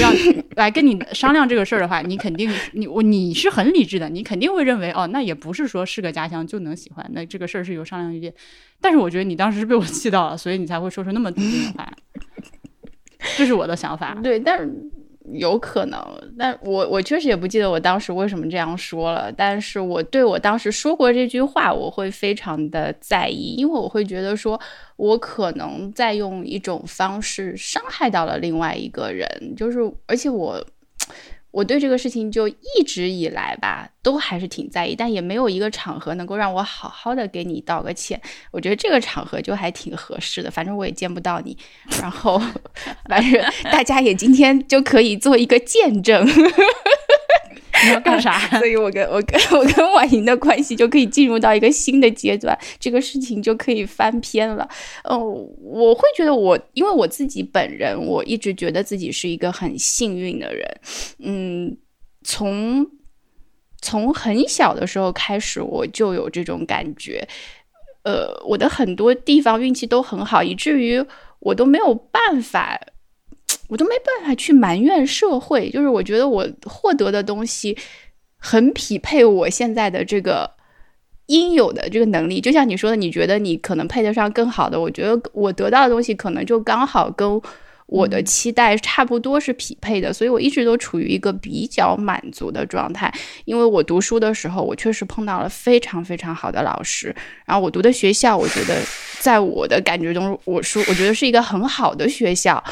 要 来跟你商量这个事儿的话，你肯定你我你是很理智的，你肯定会认为哦，那也不是说是个家乡就能喜欢，那这个事儿是有商量余地。但是我觉得你当时是被我气到了，所以你才会说出那么笃定的话，这是我的想法。对，但是。有可能，但我我确实也不记得我当时为什么这样说了。但是我对我当时说过这句话，我会非常的在意，因为我会觉得说，我可能在用一种方式伤害到了另外一个人，就是而且我。我对这个事情就一直以来吧，都还是挺在意，但也没有一个场合能够让我好好的给你道个歉。我觉得这个场合就还挺合适的，反正我也见不到你，然后 反正大家也今天就可以做一个见证。你 要干啥？所以我跟我跟我跟婉莹的关系就可以进入到一个新的阶段，这个事情就可以翻篇了。嗯，我会觉得我，因为我自己本人，我一直觉得自己是一个很幸运的人。嗯，从从很小的时候开始，我就有这种感觉。呃，我的很多地方运气都很好，以至于我都没有办法。我都没办法去埋怨社会，就是我觉得我获得的东西很匹配我现在的这个应有的这个能力。就像你说的，你觉得你可能配得上更好的，我觉得我得到的东西可能就刚好跟我的期待差不多是匹配的，所以我一直都处于一个比较满足的状态。因为我读书的时候，我确实碰到了非常非常好的老师，然后我读的学校，我觉得在我的感觉中，我说我觉得是一个很好的学校。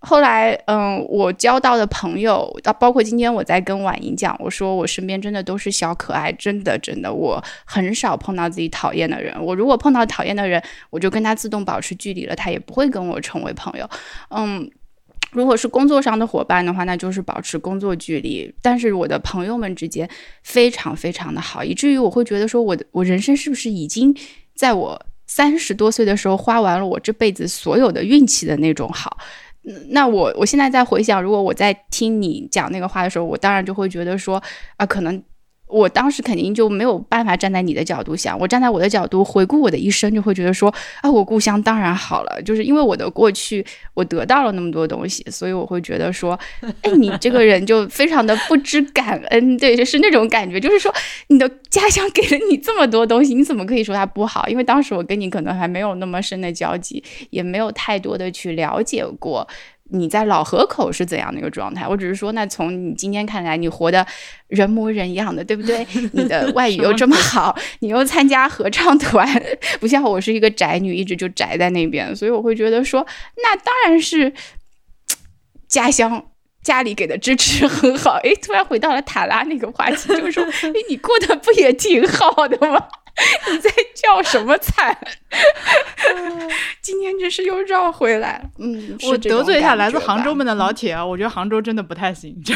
后来，嗯，我交到的朋友，包括今天我在跟婉莹讲，我说我身边真的都是小可爱，真的真的，我很少碰到自己讨厌的人。我如果碰到讨厌的人，我就跟他自动保持距离了，他也不会跟我成为朋友。嗯，如果是工作上的伙伴的话，那就是保持工作距离。但是我的朋友们之间非常非常的好，以至于我会觉得说，我的我人生是不是已经在我三十多岁的时候花完了我这辈子所有的运气的那种好。那我我现在在回想，如果我在听你讲那个话的时候，我当然就会觉得说啊，可能。我当时肯定就没有办法站在你的角度想，我站在我的角度回顾我的一生，就会觉得说，啊，我故乡当然好了，就是因为我的过去，我得到了那么多东西，所以我会觉得说，哎，你这个人就非常的不知感恩，对，就是那种感觉，就是说你的家乡给了你这么多东西，你怎么可以说它不好？因为当时我跟你可能还没有那么深的交集，也没有太多的去了解过。你在老河口是怎样的一个状态？我只是说，那从你今天看来，你活的人模人样的，对不对？你的外语又这么好，你又参加合唱团，不像我是一个宅女，一直就宅在那边，所以我会觉得说，那当然是 家乡家里给的支持很好。诶，突然回到了塔拉那个话题，就是说，诶，你过得不也挺好的吗？你在叫什么惨？今天真是又绕回来了。嗯，我得罪一下来自杭州们的老铁啊！我觉得杭州真的不太行。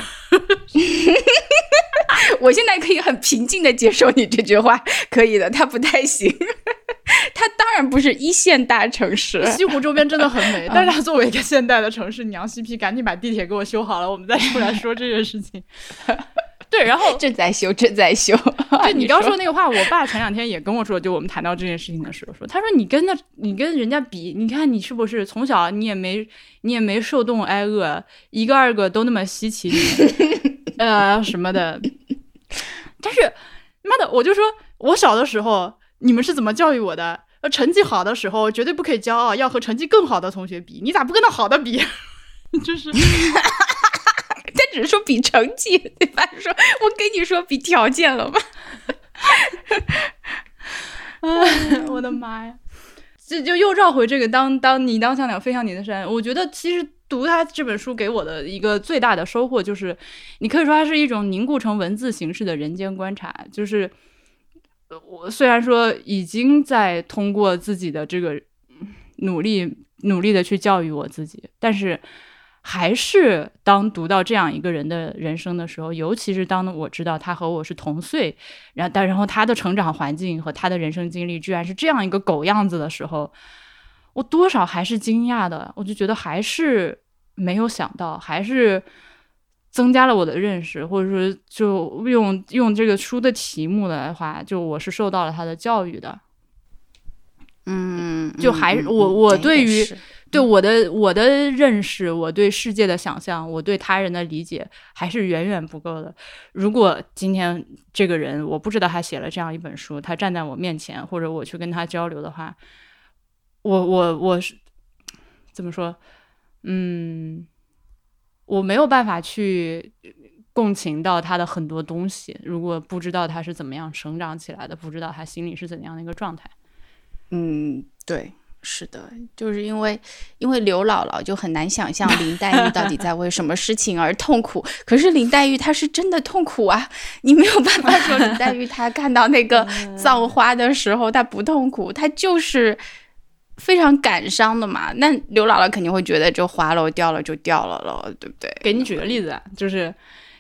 我现在可以很平静的接受你这句话，可以的，它不太行。它当然不是一线大城市，西湖周边真的很美，但是它作为一个现代的城市，娘西皮赶紧把地铁给我修好了，我们再出来说这件事情。对，然后正在修，正在修。就你刚说那个话，我爸前两天也跟我说，就我们谈到这件事情的时候说，他说你跟那，你跟人家比，你看你是不是从小你也没你也没受冻挨饿，一个二个都那么稀奇，呃什么的。但是妈的，我就说我小的时候你们是怎么教育我的？呃，成绩好的时候绝对不可以骄傲，要和成绩更好的同学比。你咋不跟那好的比？就是。只是说比成绩，对吧？说我跟你说比条件了吗？哎，我的妈呀！这就又绕回这个当当你当小鸟飞向你的山。我觉得其实读他这本书给我的一个最大的收获就是，你可以说它是一种凝固成文字形式的人间观察。就是我虽然说已经在通过自己的这个努力努力的去教育我自己，但是。还是当读到这样一个人的人生的时候，尤其是当我知道他和我是同岁，然后但然后他的成长环境和他的人生经历居然是这样一个狗样子的时候，我多少还是惊讶的。我就觉得还是没有想到，还是增加了我的认识，或者说就用用这个书的题目来的话，就我是受到了他的教育的。嗯，就还我我嗯对于对我的我的认识，我对世界的想象，我对他人的理解还是远远不够的。如果今天这个人我不知道他写了这样一本书，他站在我面前，或者我去跟他交流的话，我我我是怎么说？嗯，我没有办法去共情到他的很多东西。如果不知道他是怎么样成长起来的，不知道他心里是怎样的一个状态。嗯，对，是的，就是因为因为刘姥姥就很难想象林黛玉到底在为什么事情而痛苦，可是林黛玉她是真的痛苦啊，你没有办法说林黛玉她看到那个 葬花的时候她不痛苦，她就是。非常感伤的嘛，那刘姥姥肯定会觉得这花楼掉了就掉了了，对不对？给你举个例子啊，就是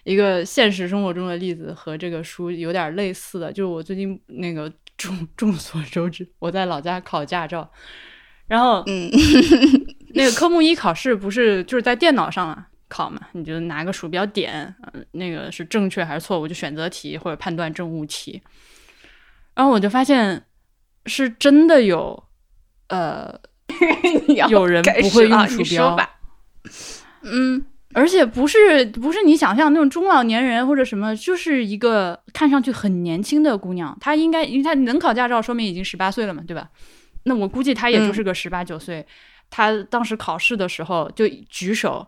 一个现实生活中的例子，和这个书有点类似的，就是我最近那个 众众所周知，我在老家考驾照，然后嗯 那个科目一考试不是就是在电脑上啊考嘛，你就拿个鼠标点，呃那个是正确还是错误，就选择题或者判断正误题，然后我就发现是真的有，呃，有人不会用鼠标吧。嗯，而且不是不是你想象那种中老年人或者什么，就是一个看上去很年轻的姑娘。她应该，因为她能考驾照，说明已经十八岁了嘛，对吧？那我估计他也就是个十八九岁。他当时考试的时候就举手，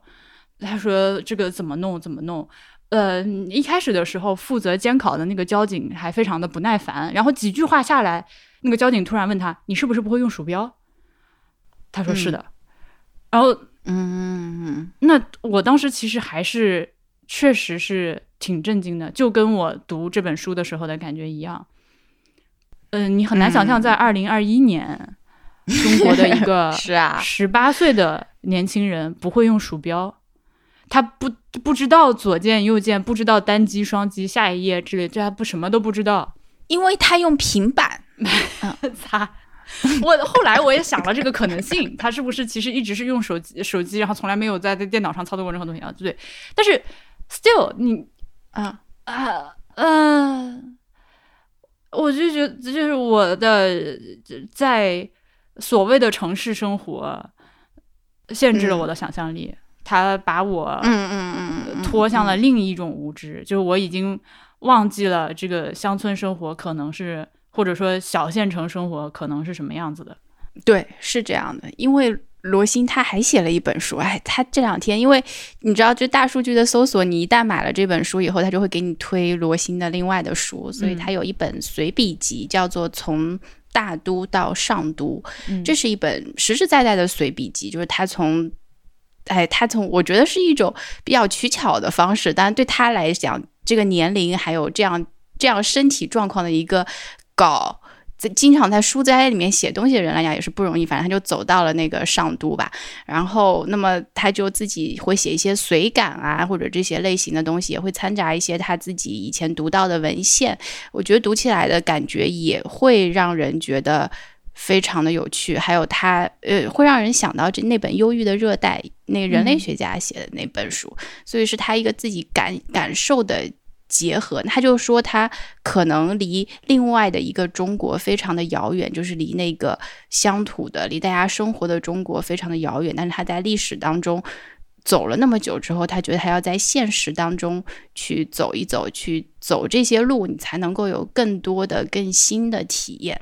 他说这个怎么弄怎么弄。呃，一开始的时候负责监考的那个交警还非常的不耐烦，然后几句话下来，那个交警突然问他：“你是不是不会用鼠标？”他说：“是的。然后嗯，那我当时其实还是确实是挺震惊的，就跟我读这本书的时候的感觉一样。嗯、你很难想象在二零二一年，中国的一个 是啊，十八岁的年轻人不会用鼠标，他不不知道左键右键，不知道单击双击，下一页之类，这他不什么都不知道。因为他用平板，擦！我后来我也想了这个可能性，他是不是其实一直是用手机手机，然后从来没有在在电脑上操作过任何东西啊？对，但是 still 你啊，啊呃，我就觉得这就是我的在所谓的城市生活限制了我的想象力，它把我嗯嗯嗯嗯，拖向了另一种无知，就是我已经忘记了这个乡村生活可能是，或者说小县城生活可能是什么样子的。对，是这样的，因为。罗欣他还写了一本书，哎，他这两天，因为你知道，就大数据的搜索，你一旦买了这本书以后，他就会给你推罗欣的另外的书，所以嗯他有一本随笔集，叫做《从大都到上都》，嗯这是一本实实在在的随笔集，就是他从，哎，他从我觉得是一种比较取巧的方式，当然对他来讲，这个年龄还有这样这样身体状况的一个稿。在经常在书斋里面写东西的人来讲也是不容易，反正他就走到了那个上都吧，然后那么他就自己会写一些随感啊，或者这些类型的东西，也会掺杂一些他自己以前读到的文献，我觉得读起来的感觉也会让人觉得非常的有趣，还有他呃会让人想到这那本《忧郁的热带》，那个人类学家写的那本书，所以是他一个自己感感受的。结合，他就说他可能离另外的一个中国非常的遥远，就是离那个乡土的、离大家生活的中国非常的遥远。但是他在历史当中走了那么久之后，他觉得他要在现实当中去走一走，去走这些路，你才能够有更多的、更新的体验。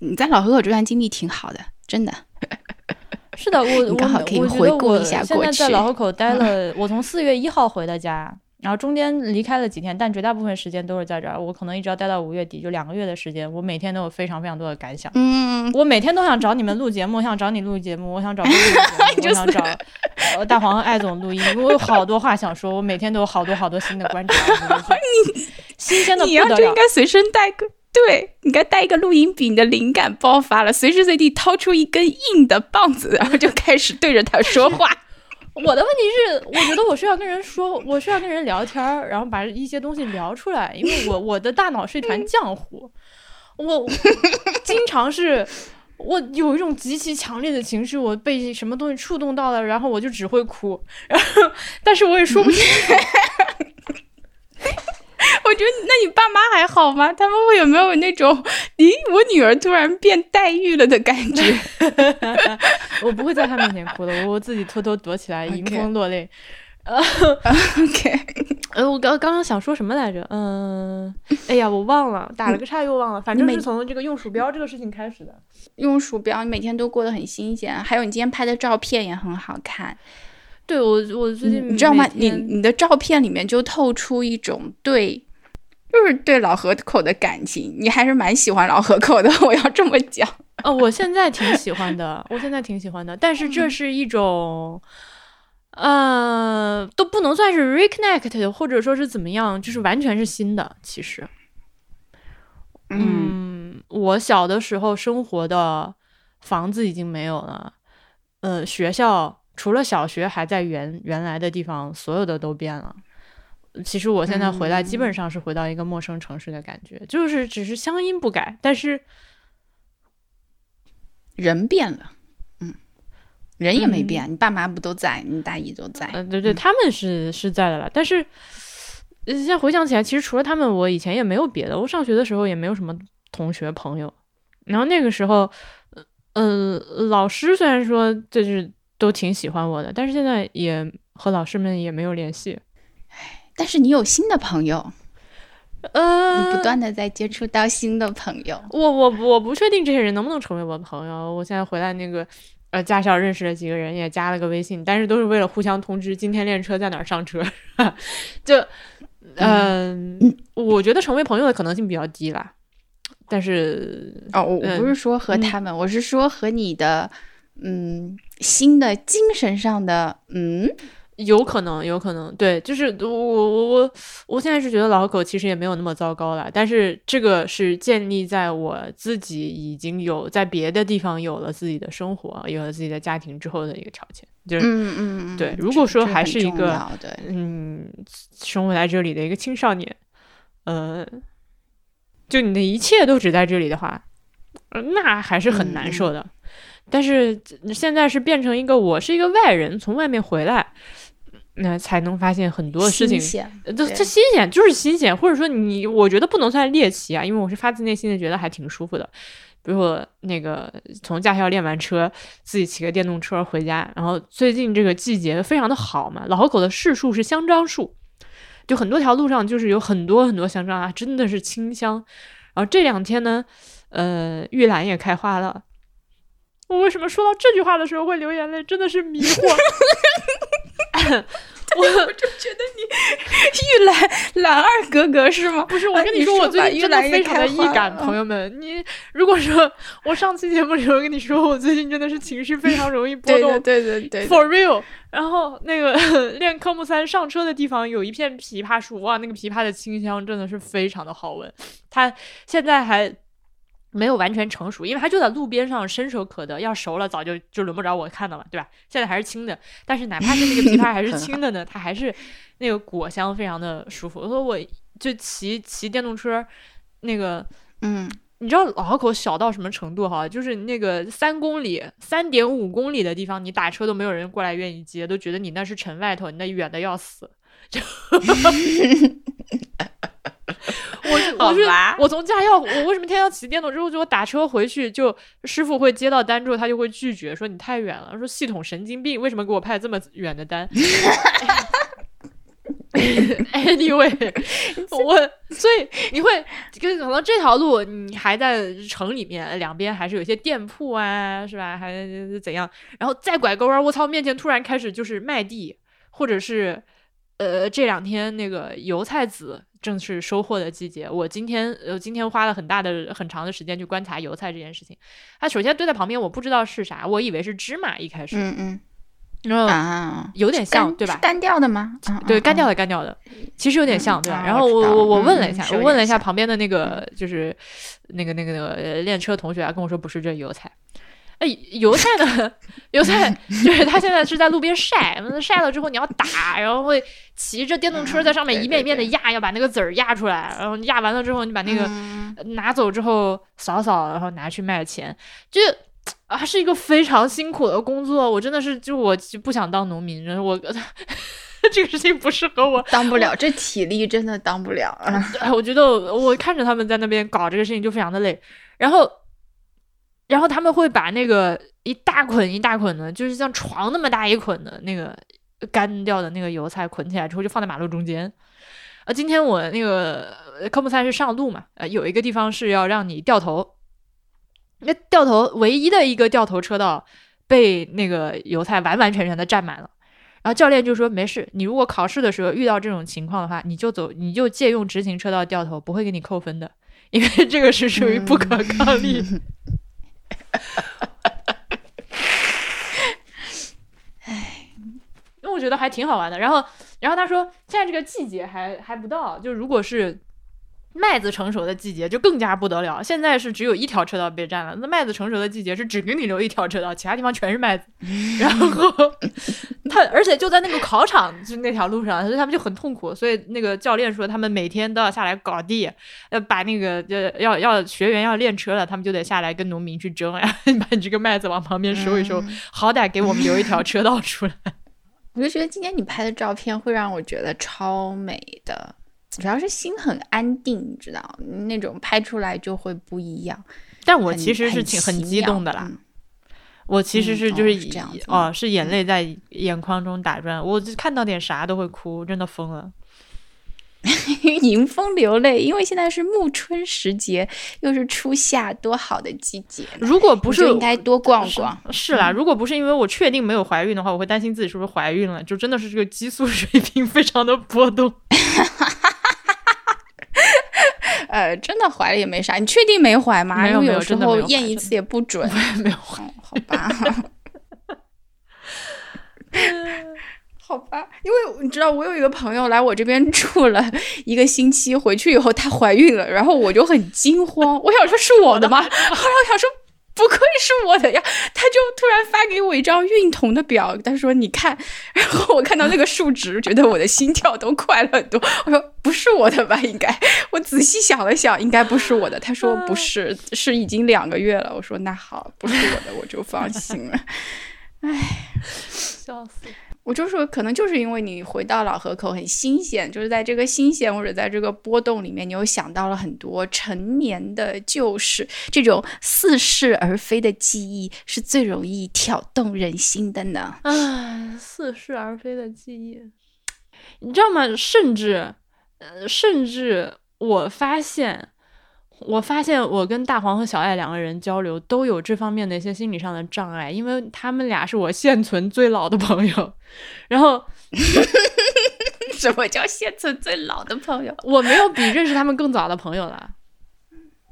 你在老河口这段经历挺好的，真的。是的，我你刚好可以回顾一下过去现在在老河口待了，我从四月一号回的家，然后中间离开了几天，但绝大部分时间都是在这儿。我可能一直要待到五月底，就两个月的时间。我每天都有非常非常多的感想。嗯，我每天都想找你们录节目，我想找你录节目，我想找录节目，我想找呃大黄和艾总录音。我有好多话想说，我每天都有好多好多新的观察，你新鲜的你要就应该随身带个，对，你该带一个录音笔，你的灵感爆发了，随时随地掏出一根硬的棒子，然后就开始对着他说话。我的问题是，我觉得我需要跟人说，我需要跟人聊天儿，然后把一些东西聊出来，因为我我的大脑是一团浆糊，我 经常是，我有一种极其强烈的情绪，我被什么东西触动到了，然后我就只会哭，然后但是我也说不清楚。我觉得，那你爸妈还好吗？他们会有没有那种，咦，我女儿突然变黛玉了的感觉？我不会在他面前哭的，我自己偷偷躲起来，迎风落泪。呃，OK，呃，我刚刚刚想说什么来着？嗯，哎呀，我忘了，打了个岔又忘了。反正是从这个用鼠标这个事情开始的。用鼠标，你每天都过得很新鲜，还有你今天拍的照片也很好看。对我，我最近你知道吗？你你的照片里面就透出一种对。就是对老河口的感情，你还是蛮喜欢老河口的。我要这么讲，哦，我现在挺喜欢的，我现在挺喜欢的。但是这是一种，呃，都不能算是 reconnect，或者说是怎么样，就是完全是新的。其实，嗯，我小的时候生活的房子已经没有了，呃，学校除了小学还在原原来的地方，所有的都变了。其实我现在回来，基本上是回到一个陌生城市的感觉，就是只是乡音不改，但是人变了，嗯，人也没变，你爸妈不都在，你大姨都在，嗯，对对，他们是是在的了，但是现在回想起来，其实除了他们，我以前也没有别的，我上学的时候也没有什么同学朋友，然后那个时候，呃，老师虽然说就是都挺喜欢我的，但是现在也和老师们也没有联系。但是你有新的朋友，呃，你不断的在接触到新的朋友。我我我不确定这些人能不能成为我的朋友。我现在回来那个呃驾校认识了几个人，也加了个微信，但是都是为了互相通知今天练车在哪儿上车。就嗯，我觉得成为朋友的可能性比较低啦。但是哦，我不是说和他们，我是说和你的嗯新的精神上的嗯。有可能，有可能，对，就是我我我我现在是觉得老狗其实也没有那么糟糕了，但是这个是建立在我自己已经有在别的地方有了自己的生活，有了自己的家庭之后的一个条件，就是嗯嗯对，如果说还是一个对嗯生活在这里的一个青少年，呃，就你的一切都只在这里的话，那还是很难受的。但是现在是变成一个我是一个外人，从外面回来。那才能发现很多事情，这这新鲜就是新鲜，或者说你，我觉得不能算猎奇啊，因为我是发自内心的觉得还挺舒服的。比如说那个从驾校练完车，自己骑个电动车回家，然后最近这个季节非常的好嘛，老河口的市树是香樟树，就很多条路上就是有很多很多香樟啊，真的是清香。然后这两天呢，呃，玉兰也开花了。我为什么说到这句话的时候会流眼泪？真的是迷惑。我就觉得你玉兰兰二格格是吗？不是，我跟你说，我最近真的非常的易感，朋友们。你如果说我上期节目里头跟你说，我最近真的是情绪非常容易波动，对对对，for real。然后那个练科目三上车的地方有一片枇杷树，哇，那个枇杷的清香真的是非常的好闻。它现在还。没有完全成熟，因为它就在路边上，伸手可得。要熟了，早就就轮不着我看到了，对吧？现在还是青的，但是哪怕是那个枇杷还是青的呢，它还是那个果香非常的舒服。我说我就骑骑电动车，那个，嗯，你知道老河口小到什么程度哈？就是那个三公里、三点五公里的地方，你打车都没有人过来愿意接，都觉得你那是城外头，你那远的要死。就。我我是我从驾校，我为什么天天要骑电动之后？就我打车回去，就师傅会接到单之后，他就会拒绝说你太远了，说系统神经病，为什么给我派这么远的单？Anyway，我所以你会可能这条路你还在城里面，两边还是有一些店铺啊，是吧？还怎样？然后再拐个弯，我操，面前突然开始就是麦地，或者是。呃，这两天那个油菜籽正是收获的季节。我今天呃，今天花了很大的、很长的时间去观察油菜这件事情。它首先堆在旁边，我不知道是啥，我以为是芝麻一开始，嗯嗯然后啊，有点像，对吧？是干掉的吗？啊 对，啊干掉啊的干掉的，其实有点嗯像，对吧？啊然后我我我问了一下，我问了一下旁边的那个就是那个那个那个呃练车同学啊，跟我说不是，这油菜。哎，油菜呢？油菜就是他现在是在路边晒，晒了之后你要打，然后会骑着电动车在上面一遍一遍的对压，要把那个籽儿压出来，然后压完了之后你把那个嗯拿走之后扫扫，然后拿去卖钱，就啊是一个非常辛苦的工作。我真的是就我就不想当农民，我 这个事情不适合我。当不了，这体力真的当不了啊！哎，我觉得我看着他们在那边搞这个事情就非常的累，然后，然后他们会把那个一大捆一大捆的，就是像床那么大一捆的那个干掉的那个油菜捆起来之后，就放在马路中间。啊，今天我那个科目三是上路嘛，呃，有一个地方是要让你掉头，那掉头唯一的一个掉头车道被那个油菜完完全全的占满了。然后教练就说：“没事，你如果考试的时候遇到这种情况的话，你就走，你就借用直行车道掉头，不会给你扣分的，因为这个是属于不可抗力。因为我觉得还挺好玩的。然后，然后他说，现在这个季节还还不到，就如果是麦子成熟的季节，就更加不得了。现在是只有一条车道被占了，那麦子成熟的季节是只给你留一条车道，其他地方全是麦子。然后他，而且就在那个考场就那条路上，所以他们就很痛苦。所以那个教练说，他们每天都要下来搞地，要把那个呃要要学员要练车了，他们就得下来跟农民去争呀，你 把你这个麦子往旁边收一收，好歹给我们留一条车道出来。我就觉得今天你拍的照片会让我觉得超美的，主要是心很安定，你知道，那种拍出来就会不一样。但我其实是挺很激动的啦。嗯我其实嗯是就是以哦是这样子哦，是眼泪在眼眶中打转，我就看到点啥都会哭，真的疯了。迎风流泪，因为现在是暮春时节，又是初夏，多好的季节！如果不是你应该多逛逛。是啦，如果不是因为我确定没有怀孕的话，我会担心自己是不是怀孕了，就真的是这个激素水平非常的波动。呃，真的怀了也没啥，你确定没怀吗？没有没有因为有时候验一次也不准。没有怀，哦，好吧。好吧，因为你知道，我有一个朋友来我这边住了一个星期，回去以后她怀孕了，然后我就很惊慌，我想说是我的吗？后来我想说不愧是我的呀，他就突然发给我一张孕酮的表，他说你看，然后我看到那个数值，觉得我的心跳都快了很多。我说不是我的吧？应该，我仔细想了想，应该不是我的。他说不是，是已经两个月了。我说那好，不是我的，我就放心了。笑死！我就说，可能就是因为你回到老河口很新鲜，就是在这个新鲜或者在这个波动里面，你又想到了很多陈年的旧事，这种似是而非的记忆是最容易挑动人心的呢。唉，似是而非的记忆，你知道吗？甚至，呃，甚至我发现，我发现我跟大黄和小爱两个人交流都有这方面的一些心理上的障碍，因为他们俩是我现存最老的朋友，然后 什么叫现存最老的朋友？我没有比认识他们更早的朋友了，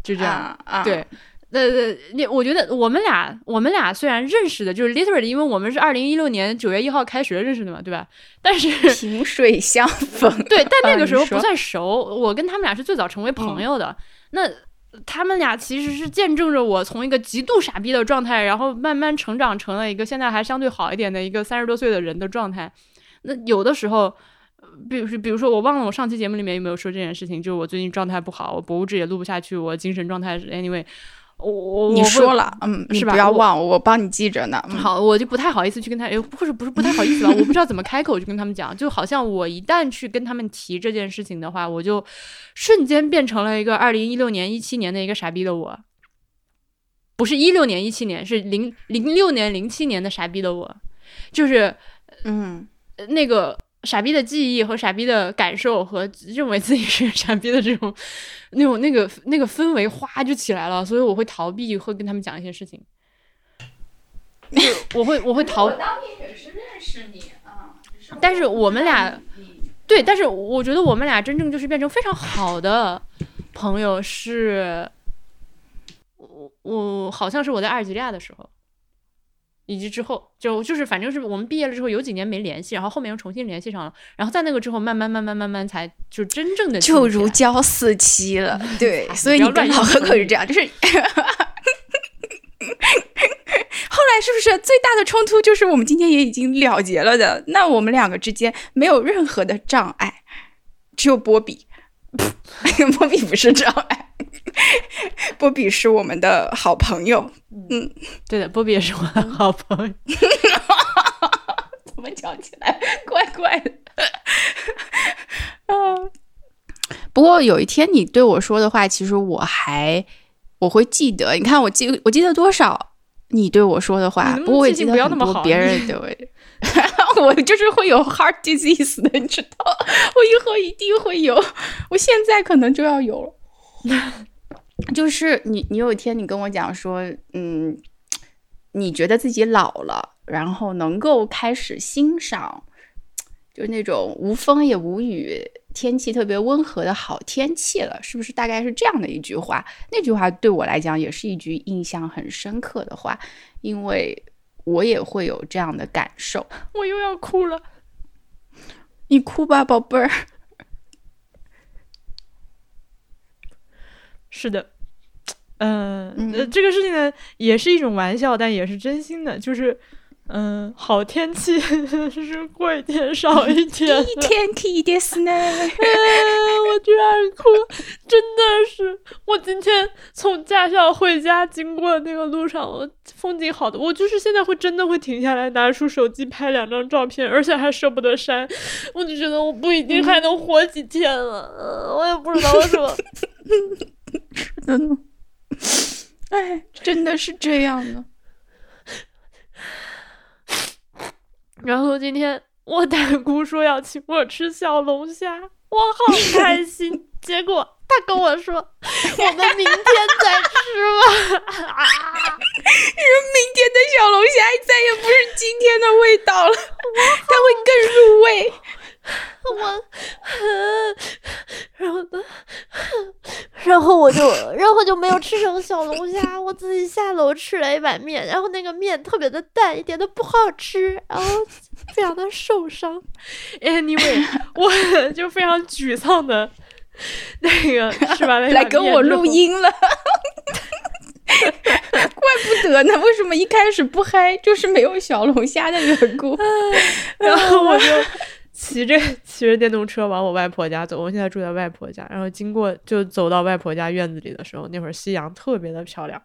就这样。啊啊，对，呃呃，你我觉得我们俩，我们俩虽然认识的，就是 literally，因为我们是二零一六年九月一号开学认识的嘛，对吧？但是萍水相逢。对，但那个时候不算熟，我跟他们俩是最早成为朋友的。那他们俩其实是见证着我从一个极度傻逼的状态，然后慢慢成长成了一个现在还相对好一点的一个三十多岁的人的状态。那有的时候。比如，比如说，我忘了我上期节目里面有没有说这件事情，就是我最近状态不好，我博物志也录不下去，我精神状态是 anyway，我我你说了，嗯，你是吧我不要忘，我帮你记着呢。嗯，好，我就不太好意思去跟他，哎，或者不是不太好意思吧，我不知道怎么开口去跟他们讲，就好像我一旦去跟他们提这件事情的话，我就瞬间变成了一个二零一六年、一七年的一个傻逼的我，不是一六年、一七年，是零零六年、零七年的傻逼的我，就是嗯，呃那个傻逼的记忆和傻逼的感受和认为自己是傻逼的这种那种那个那个氛围哗就起来了，所以我会逃避，会跟他们讲一些事情。我会我会逃，当年也是认识你啊，但是我们俩对，但是我觉得我们俩真正就是变成非常好的朋友是，我我好像是我在阿尔及利亚的时候，以及之后就就是反正是我们毕业了之后有几年没联系，然后后面又重新联系上了，然后在那个之后慢慢慢慢慢慢才就真正的就如胶似漆了。对，哎所以你跟老何用可是这样，就是。后来是不是最大的冲突就是我们今天也已经了结了的？那我们两个之间没有任何的障碍，只有波比。波比不是障碍，波比是我们的好朋友。嗯对的，波比也是我的好朋友。怎么讲起来怪怪的？嗯，不过有一天你对我说的话，其实我还我会记得。你看，我记我记得多少你对我说的话，能不过我也记得很多不要那么好别人对我。我就是会有 heart disease 的，你知道，我以后一定会有，我现在可能就要有了。就是你，你有一天你跟我讲说，嗯，你觉得自己老了，然后能够开始欣赏，就是那种无风也无雨、天气特别温和的好天气了，是不是？大概是这样的一句话。那句话对我来讲也是一句印象很深刻的话，因为我也会有这样的感受。我又要哭了。你哭吧，宝贝儿。是的，嗯、呃，嗯这个事情呢，也是一种玩笑，但也是真心的，就是，嗯、好天气是过一天少一天いい天気ですね。我居然哭，真的是！我今天从驾校回家经过那个路上，我风景好的，我就是现在会真的会停下来，拿出手机拍两张照片，而且还舍不得删。我就觉得我不一定还能活几天了，呃我也不知道为什么。 嗯，哎，真的是这样的。然后今天我大姑说要请我吃小龙虾，我好开心。结果她跟我说，我们明天再吃吧。明天的小龙虾再也不是今天的味道了，它会更入味。我，然后呢，然后我就，然后就没有吃成小龙虾，我自己下楼吃了一碗面，然后那个面特别的淡，一点都不好吃，然后非常的受伤。Anyway，我就非常沮丧的，那个吃完了来跟我录音了。怪不得呢，为什么一开始不嗨，就是没有小龙虾的缘故。然后我就骑着 骑着电动车往我外婆家走。我现在住在外婆家，然后经过就走到外婆家院子里的时候，那会儿夕阳特别的漂亮。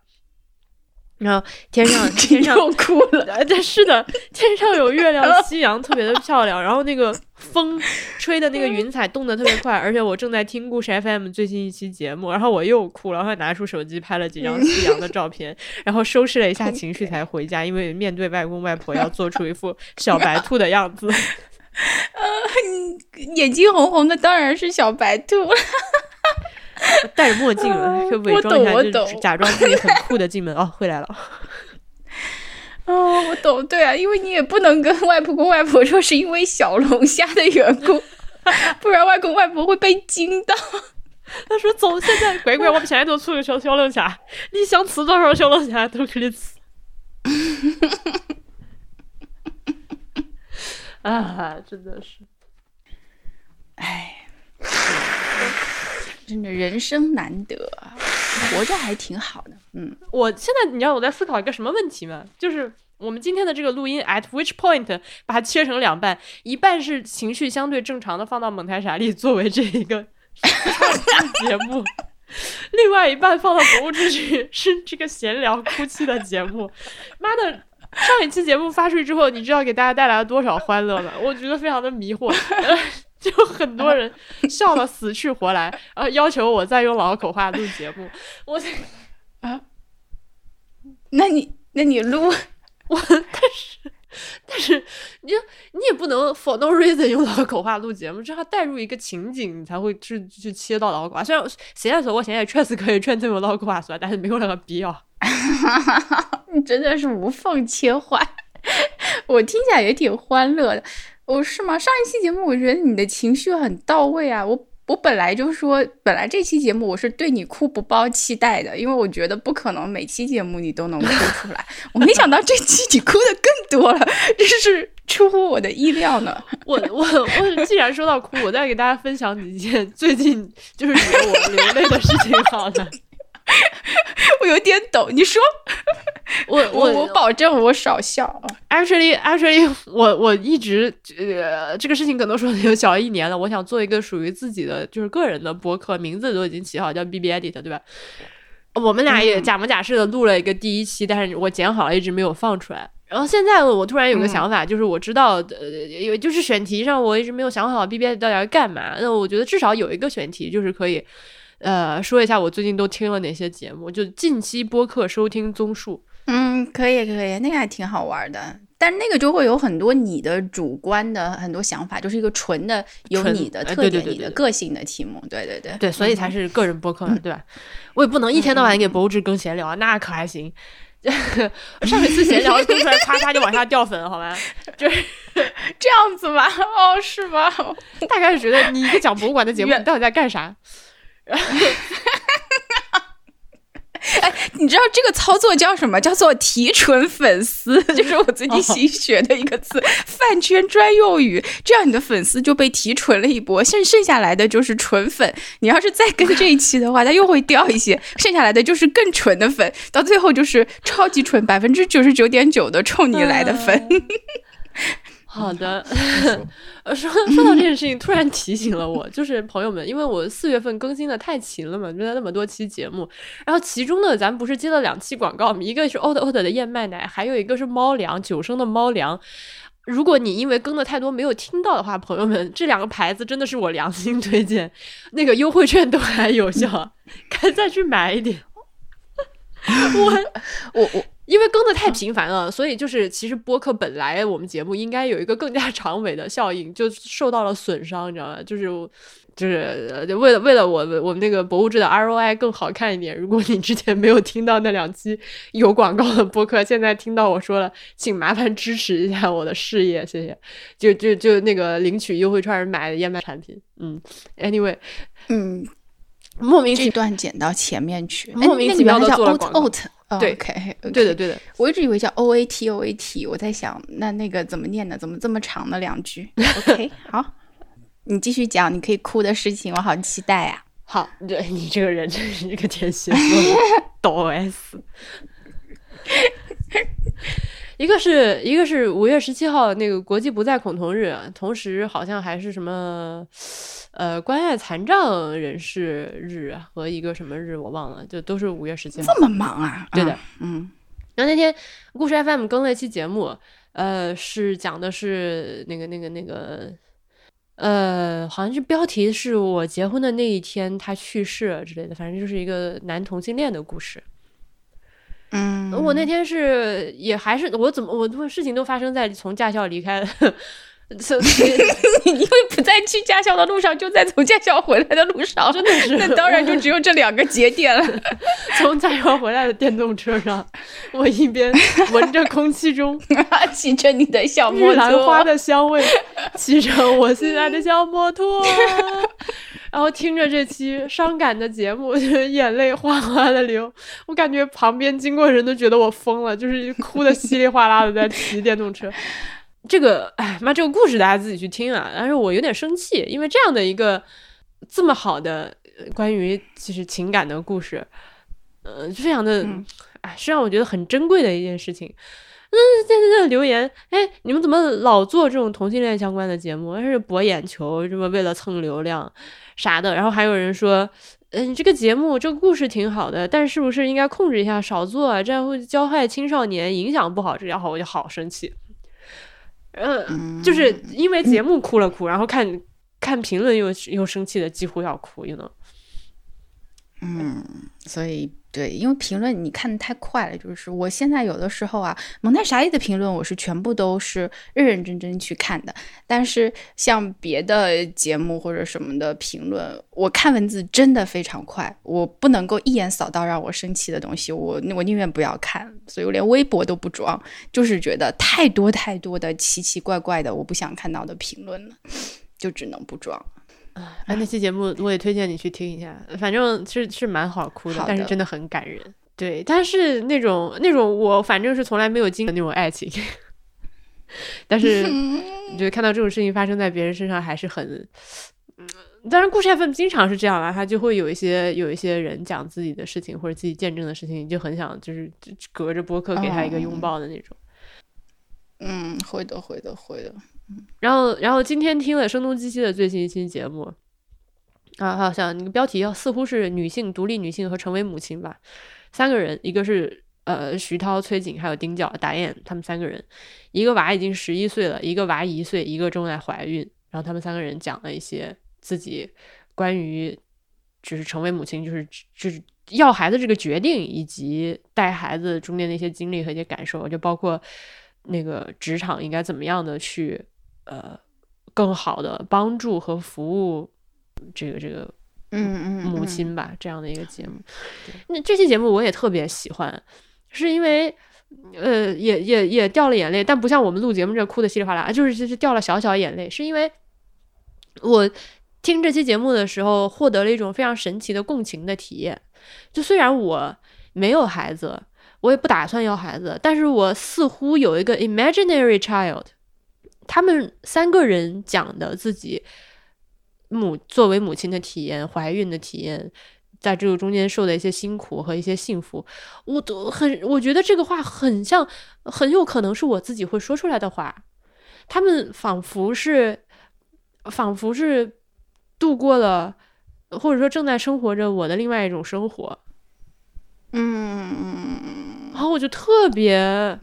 然后天上 天上又哭了。呃，对，是的，天上有月亮，夕阳特别的漂亮，然后那个风吹的那个云彩动得特别快，而且我正在听故事 FM 最新一期节目，然后我又哭了，然后拿出手机拍了几张夕阳的照片，然后收拾了一下 情绪才回家，因为面对外公外婆要做出一副小白兔的样子。眼睛红红的当然是小白兔。戴着墨镜了，就伪我装一下，就懂我懂假装自己很酷的进门。哦，回来了。哦，我懂，对啊，因为你也不能跟外婆公外婆说是因为小龙虾的缘故，不然外公外婆会被惊到。他说：“走，现在乖乖，我们现在就出个小小龙虾，你想吃多少小龙虾都可以吃。”啊，真的是。哎，真的人生难得啊，活着还挺好的。嗯，我现在你知道我在思考一个什么问题吗？就是我们今天的这个录音，at which point 把它切成两半，一半是情绪相对正常的放到蒙台傻利作为这一个节目，另外一半放到博物志去是这个闲聊哭泣的节目。妈的！上一期节目发出去之后，你知道给大家带来了多少欢乐吗？我觉得非常的迷惑，呃就很多人笑得死去活来，然后要求我再用老口话录节目。我啊那你那你录，我但是但是你你也不能 for no reason 用老口话录节目，这要带入一个情景，你才会去去切到老口话。虽然现在说我现在确实可以全程用老口话说，但是没有那个必要。你 真的是无缝切换，我听起来也挺欢乐的。哦，是吗？上一期节目我觉得你的情绪很到位啊，我我本来就说，本来这期节目我是对你哭不抱期待的，因为我觉得不可能每期节目你都能哭出来，我没想到这期你哭的更多了，这是出乎我的意料呢。我 我我，既然说到哭，我再给大家分享几件最近就是惹我流泪的事情好了。我有点抖，你说，我 我我保证我少笑啊。actually actually，我我一直呃，这个事情可能说有小一年了。我想做一个属于自己的就是个人的博客，名字都已经起好，叫 B B Edit，对吧？我们俩也假模假式的录了一个第一期，但是我剪好了，一直没有放出来。然后现在我突然有个想法，就是我知道，呃，有就是选题上我一直没有想好 B B Edit 到底要干嘛。那我觉得至少有一个选题就是可以。呃，说一下我最近都听了哪些节目，就近期播客收听综述。嗯，可以可以，那个还挺好玩的，但那个就会有很多你的主观的很多想法，就是一个纯的有你的特点、你的个性的题目。对对对，对，所以才是个人播客，对吧？我也不能一天到晚给博物志更闲聊啊，那可还行。上一次闲聊更出来，咔嚓就往下掉粉，好吧？就是 这样子吧？哦，是吗？大概是觉得你一个讲博物馆的节目，你到底在干啥？哎，你知道这个操作叫什么？叫做提纯粉丝，就是我最近新学的一个词，饭圈专用语。这样你的粉丝就被提纯了一波，剩剩下来的就是纯粉。你要是再跟这一期的话，它又会掉一些，剩下来的就是更纯的粉，到最后就是超级纯，百分之九十九点九的冲你来的粉。好的，呃，说说到这件事情，突然提醒了我，就是朋友们，因为我四月份更新的太勤了嘛，就在那么多期节目，然后其中呢，咱们不是接了两期广告吗？一个是 old old 的燕麦奶，还有一个是猫粮，九升的猫粮。如果你因为更的太多没有听到的话，朋友们，这两个牌子真的是我良心推荐，那个优惠券都还有效，该再去买一点。我 我我。因为更的太频繁了，所以就是其实播客本来我们节目应该有一个更加长尾的效应，就受到了损伤，你知道吗？就是就是为了为了我们我们那个博物志的 ROI 更好看一点。如果你之前没有听到那两期有广告的播客，现在听到我说了，请麻烦支持一下我的事业，谢谢。就就就那个领取优惠券买的燕麦产品，嗯，Anyway，嗯，莫名这段剪到前面去，莫名其妙的做了广告。对，OK，对的，对的，我一直以为叫 O A T O A T，我在想那那个怎么念呢？怎么这么长的两句？OK，好，你继续讲，你可以哭的事情，我好期待啊！好，对你这个人真是一个天蝎座，抖 S。一个是一个是五月十七号那个国际不再恐同日，同时好像还是什么呃关爱残障人士日和一个什么日我忘了，就都是五月十七号。这么忙啊？对的，嗯。然后那天故事 FM 更了一期节目，呃，是讲的是那个那个那个呃，好像是标题是我结婚的那一天他去世之类的，反正就是一个男同性恋的故事。嗯，我那天是也还是我怎么我事情都发生在从驾校离开，因为 不在去驾校的路上，就在从驾校回来的路上，真的是，那当然就只有这两个节点了。从驾校回来的电动车上，我一边闻着空气中 骑着你的小摩托，兰花的香味，骑着我心爱的小摩托。然后听着这期伤感的节目，就是眼泪哗哗的流。我感觉旁边经过人都觉得我疯了，就是哭的稀里哗啦的在骑电动车。这个，哎妈，这个故事大家自己去听啊。但是我有点生气，因为这样的一个这么好的关于其实情感的故事，呃，非常的，哎，是让我觉得很珍贵的一件事情。嗯，在在在留言，哎，你们怎么老做这种同性恋相关的节目？是博眼球，这么为了蹭流量啥的？然后还有人说，嗯，这个节目这个故事挺好的，但是不是应该控制一下，少做啊？这样会教坏青少年，影响不好。这然后我就好生气，嗯，就是因为节目哭了哭，然后看看评论又又生气的几乎要哭，you know。嗯，所以对，因为评论你看的太快了，就是我现在有的时候啊，蒙太傻利的评论我是全部都是认认真真去看的，但是像别的节目或者什么的评论，我看文字真的非常快，我不能够一眼扫到让我生气的东西，我我宁愿不要看，所以我连微博都不装，就是觉得太多太多的奇奇怪怪的我不想看到的评论了，就只能不装。哎，那期节目我也推荐你去听一下，反正是是蛮好哭的，的但是真的很感人。对，但是那种那种我反正是从来没有经历的那种爱情，但是你觉得看到这种事情发生在别人身上还是很，嗯，当然故事 FM 经常是这样啊，他就会有一些有一些人讲自己的事情或者自己见证的事情，你就很想就是隔着播客给他一个拥抱的那种。嗯，会的，会的，会的。然后，然后今天听了声东击西的最新一期节目，啊，好像那个标题要似乎是女性独立女性和成为母亲吧，三个人，一个是呃徐涛、崔瑾还有丁角、达燕，他们三个人，一个娃已经十一岁了，一个娃一岁，一个正在怀孕，然后他们三个人讲了一些自己关于就是成为母亲，就是就是要孩子这个决定，以及带孩子中间的一些经历和一些感受，就包括那个职场应该怎么样的去。呃，更好的帮助和服务这个这个嗯嗯，母亲吧，这样的一个节目。那这期节目我也特别喜欢，是因为呃，也也也掉了眼泪，但不像我们录节目这哭的稀里哗啦，就是就是掉了小小眼泪，是因为我听这期节目的时候获得了一种非常神奇的共情的体验。就虽然我没有孩子，我也不打算要孩子，但是我似乎有一个 imaginary child。他们三个人讲的自己母作为母亲的体验、怀孕的体验，在这个中间受的一些辛苦和一些幸福，我都很，我觉得这个话很像，很有可能是我自己会说出来的话。他们仿佛是，仿佛是度过了，或者说正在生活着我的另外一种生活。嗯，然后我就特别。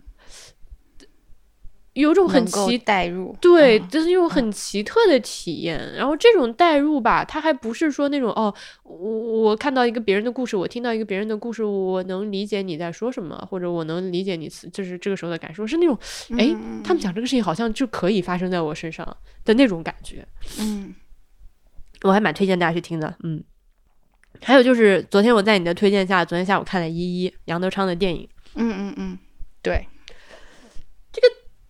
有种很奇代入，对，嗯就是一种很奇特的体验。然后这种代入吧，它还不是说那种哦，我我看到一个别人的故事，我听到一个别人的故事，我能理解你在说什么，或者我能理解你就是这个时候的感受，是那种哎，他们讲这个事情好像就可以发生在我身上的那种感觉。嗯，我还蛮推荐大家去听的。嗯，还有就是昨天我在你的推荐下，昨天下午看了《一一》杨德昌的电影。嗯嗯嗯，对。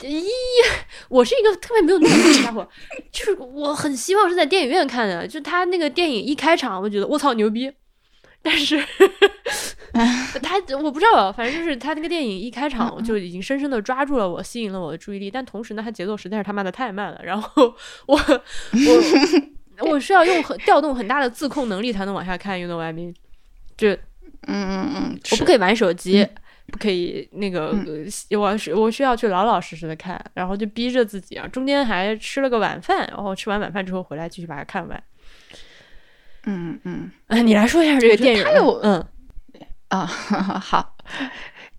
咦，我是一个特别没有耐心的家伙，就是我很希望是在电影院看的。就他那个电影一开场，我觉得我操牛逼，但是 他我不知道，反正就是他那个电影一开场就已经深深的抓住了我，吸引了我的注意力。但同时呢，他节奏实在是他妈的太慢了，然后我我我需要用很调动很大的自控能力才能往下看，you know what I mean？就嗯嗯嗯，我不可以玩手机。不可以，那个、呃、我是我需要去老老实实的看，然后就逼着自己啊，中间还吃了个晚饭，然后吃完晚饭之后回来继续把它看完。嗯嗯，啊，你来说一下这个电影。它有嗯啊，好，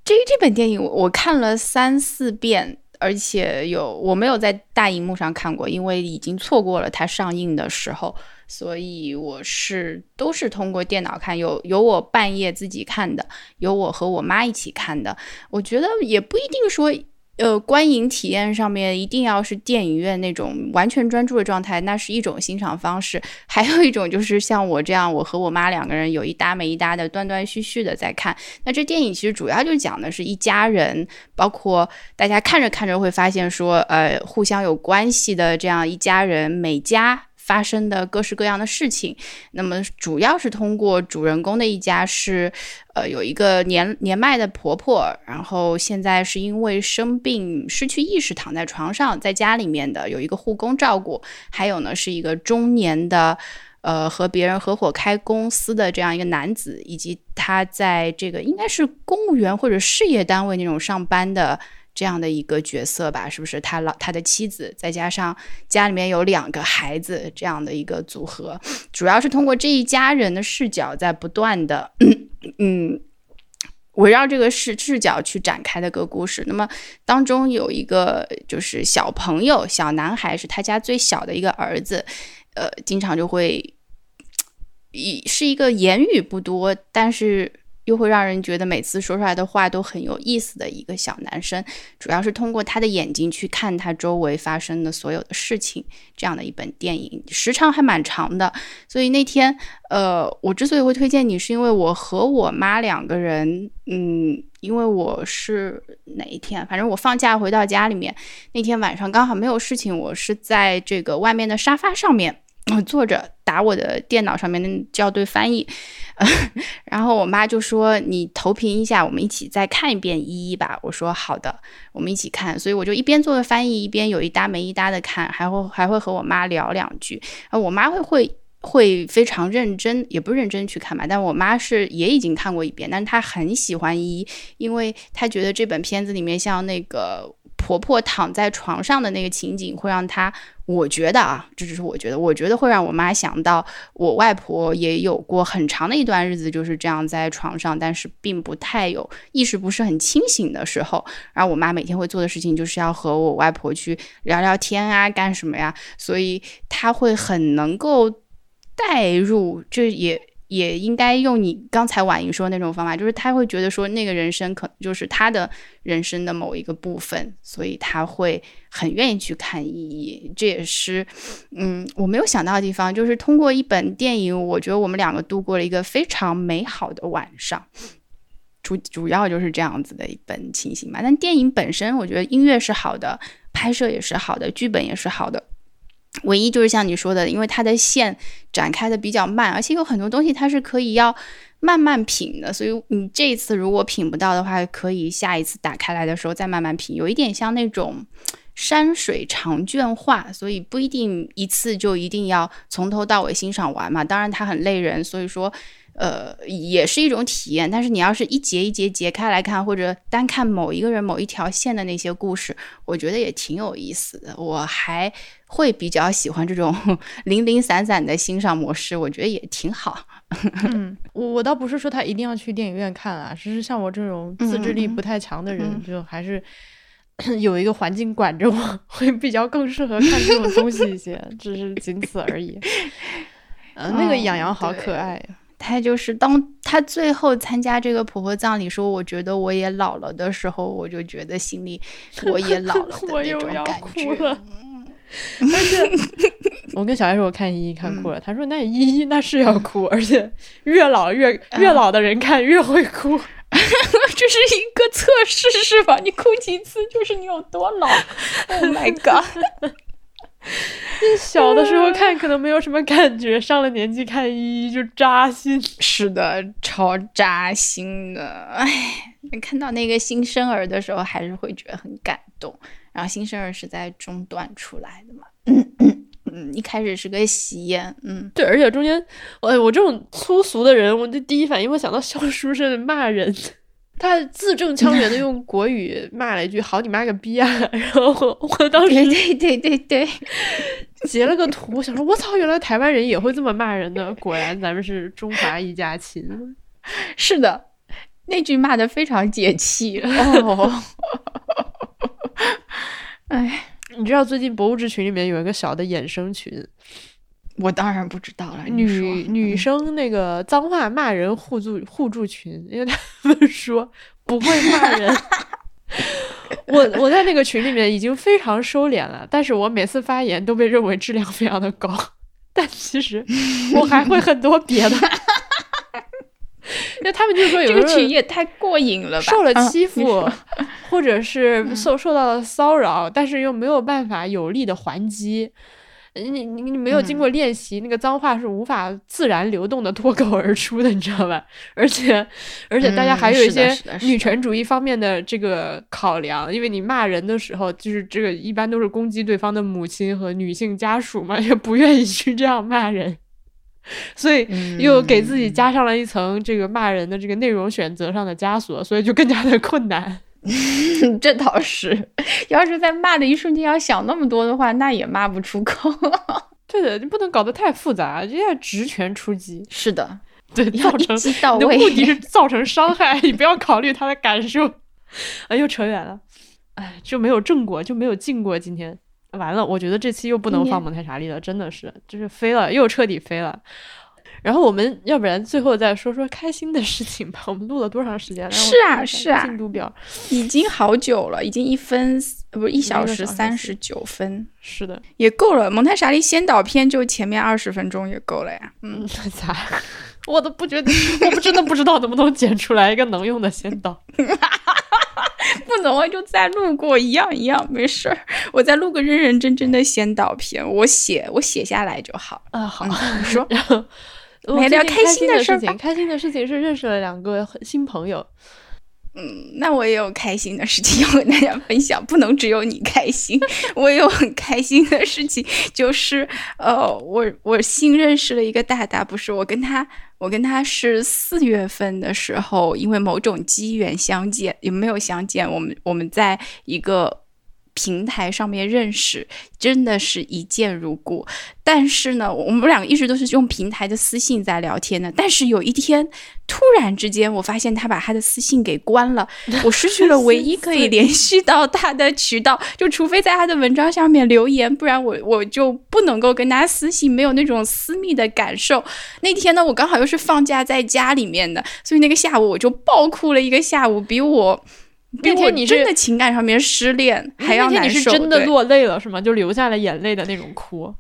这这本电影我我看了三四遍，而且有我没有在大荧幕上看过，因为已经错过了它上映的时候。所以我是都是通过电脑看，有有我半夜自己看的，有我和我妈一起看的。我觉得也不一定说，呃，观影体验上面一定要是电影院那种完全专注的状态，那是一种欣赏方式。还有一种就是像我这样，我和我妈两个人有一搭没一搭的断断续续的在看。那这电影其实主要就讲的是一家人，包括大家看着看着会发现说，呃，互相有关系的这样一家人，每家。发生的各式各样的事情，那么主要是通过主人公的一家是，呃，有一个年年迈的婆婆，然后现在是因为生病失去意识躺在床上，在家里面的有一个护工照顾，还有呢是一个中年的，呃，和别人合伙开公司的这样一个男子，以及他在这个应该是公务员或者事业单位那种上班的。这样的一个角色吧，是不是他老他的妻子，再加上家里面有两个孩子，这样的一个组合，主要是通过这一家人的视角，在不断的嗯围绕这个视视角去展开的个故事。那么当中有一个就是小朋友，小男孩是他家最小的一个儿子，呃，经常就会。一是一个言语不多，但是又会让人觉得每次说出来的话都很有意思的一个小男生。主要是通过他的眼睛去看他周围发生的所有的事情，这样的一本电影，时长还蛮长的。所以那天，呃，我之所以会推荐你，是因为我和我妈两个人，嗯，因为我是哪一天，反正我放假回到家里面，那天晚上刚好没有事情，我是在这个外面的沙发上面。我坐着打我的电脑上面的校对翻译，然后我妈就说：“你投屏一下，我们一起再看一遍一一吧。”我说：“好的，我们一起看。”所以我就一边做着翻译，一边有一搭没一搭的看，还会还会和我妈聊两句。啊，我妈会会会非常认真，也不认真去看吧。但我妈是也已经看过一遍，但是她很喜欢一一，因为她觉得这本片子里面像那个。婆婆躺在床上的那个情景，会让她，我觉得啊，这只是我觉得，我觉得会让我妈想到我外婆也有过很长的一段日子就是这样在床上，但是并不太有意识，不是很清醒的时候。然后我妈每天会做的事情就是要和我外婆去聊聊天啊，干什么呀？所以她会很能够带入，这也。也应该用你刚才婉莹说那种方法，就是他会觉得说那个人生可就是他的人生的某一个部分，所以他会很愿意去看意义。这也是，嗯，我没有想到的地方，就是通过一本电影，我觉得我们两个度过了一个非常美好的晚上。主主要就是这样子的一本情形嘛。但电影本身，我觉得音乐是好的，拍摄也是好的，剧本也是好的。唯一就是像你说的，因为它的线展开的比较慢，而且有很多东西它是可以要慢慢品的，所以你这一次如果品不到的话，可以下一次打开来的时候再慢慢品，有一点像那种山水长卷画，所以不一定一次就一定要从头到尾欣赏完嘛。当然它很累人，所以说。呃，也是一种体验，但是你要是一节一节截开来看，或者单看某一个人某一条线的那些故事，我觉得也挺有意思的。我还会比较喜欢这种 零零散散的欣赏模式，我觉得也挺好。嗯，我我倒不是说他一定要去电影院看啊，只是像我这种自制力不太强的人，就还是 有一个环境管着我，会比较更适合看这种东西一些，只是仅此而已。嗯，那个养羊好可爱呀。他就是当他最后参加这个婆婆葬礼，说我觉得我也老了的时候，我就觉得心里我也老了的那种感觉。而且 我跟小艾说，我看依依看哭了。他说：“那依依那是要哭，而且越老越越老的人看越会哭。”这是一个测试是吧？你哭几次就是你有多老。Oh my god！小的时候看可能没有什么感觉，上了年纪看依依就扎心。是的，超扎心的。哎，看到那个新生儿的时候，还是会觉得很感动。然后新生儿是在中段出来的嘛？嗯嗯，一开始是个喜宴。嗯，对，而且中间，哎，我这种粗俗的人，我的第一反应会想到肖书生骂人。他字正腔圆的用国语骂了一句“好你妈个逼啊”，然后我当时对对对对 截了个图，想说我操，原来台湾人也会这么骂人的，果然咱们是中华一家亲。是的，那句骂的非常解气哦。哎，你知道最近博物志群里面有一个小的衍生群。我当然不知道了。女女生那个脏话骂人互助互助群，因为他们说不会骂人。我我在那个群里面已经非常收敛了，但是我每次发言都被认为质量非常的高。但其实我还会很多别的。因为他们就说有这个群也太过瘾了吧，受了欺负，或者是受受到了骚扰，但是又没有办法有力的还击。你你你没有经过练习，那个脏话是无法自然流动的脱口而出的，你知道吧？而且而且大家还有一些女权主义方面的这个考量，因为你骂人的时候，就是这个一般都是攻击对方的母亲和女性家属嘛，也不愿意去这样骂人，所以又给自己加上了一层这个骂人的这个内容选择上的枷锁，所以就更加的困难。这倒是，要是在骂的一瞬间要想那么多的话，那也骂不出口。对的，你不能搞得太复杂，就要直拳出击。是的，对，造成你的目的是造成伤害，你不要考虑他的感受。哎，又扯远了，哎，就没有正果，就没有进过。今天完了，我觉得这期又不能放蒙太查利了，真的是，就是飞了，又彻底飞了。然后我们要不然最后再说说开心的事情吧。我们录了多长时间了？是啊是啊进度表已经好久了，已经一分呃不是一小时时三十九分，是的，也够了。蒙太莎利先导片就前面二十分钟也够了呀。嗯，嗯，咋？我都不觉得，我不真的不知道能不能剪出来一个能用的先导。不能，我就再录过一样一样，没事儿。我再录个认认真真的先导片，我写我写下来就好。啊，好，嗯你说然后我来聊开心的事情。开心的事情是认识了两个新朋友。嗯，那我也有开心的事情要跟大家分享，不能只有你开心，我也有很开心的事情，就是呃，我我新认识了一个大大，不是我跟他，我跟他是四月份的时候，因为某种机缘相见，也没有相见，我们我们在一个平台上面认识，真的是一见如故。但是呢，我们两个一直都是用平台的私信在聊天的。但是有一天，突然之间，我发现他把他的私信给关了，我失去了唯一可以联系到他的渠道，就除非在他的文章下面留言，不然我我就不能够跟他私信，没有那种私密的感受。那天呢，我刚好又是放假在家里面的，所以那个下午我就爆哭了一个下午，比我。比我那天你真的情感上面失恋还要那天难受，你是真的落泪了是吗？就流下了眼泪的那种哭。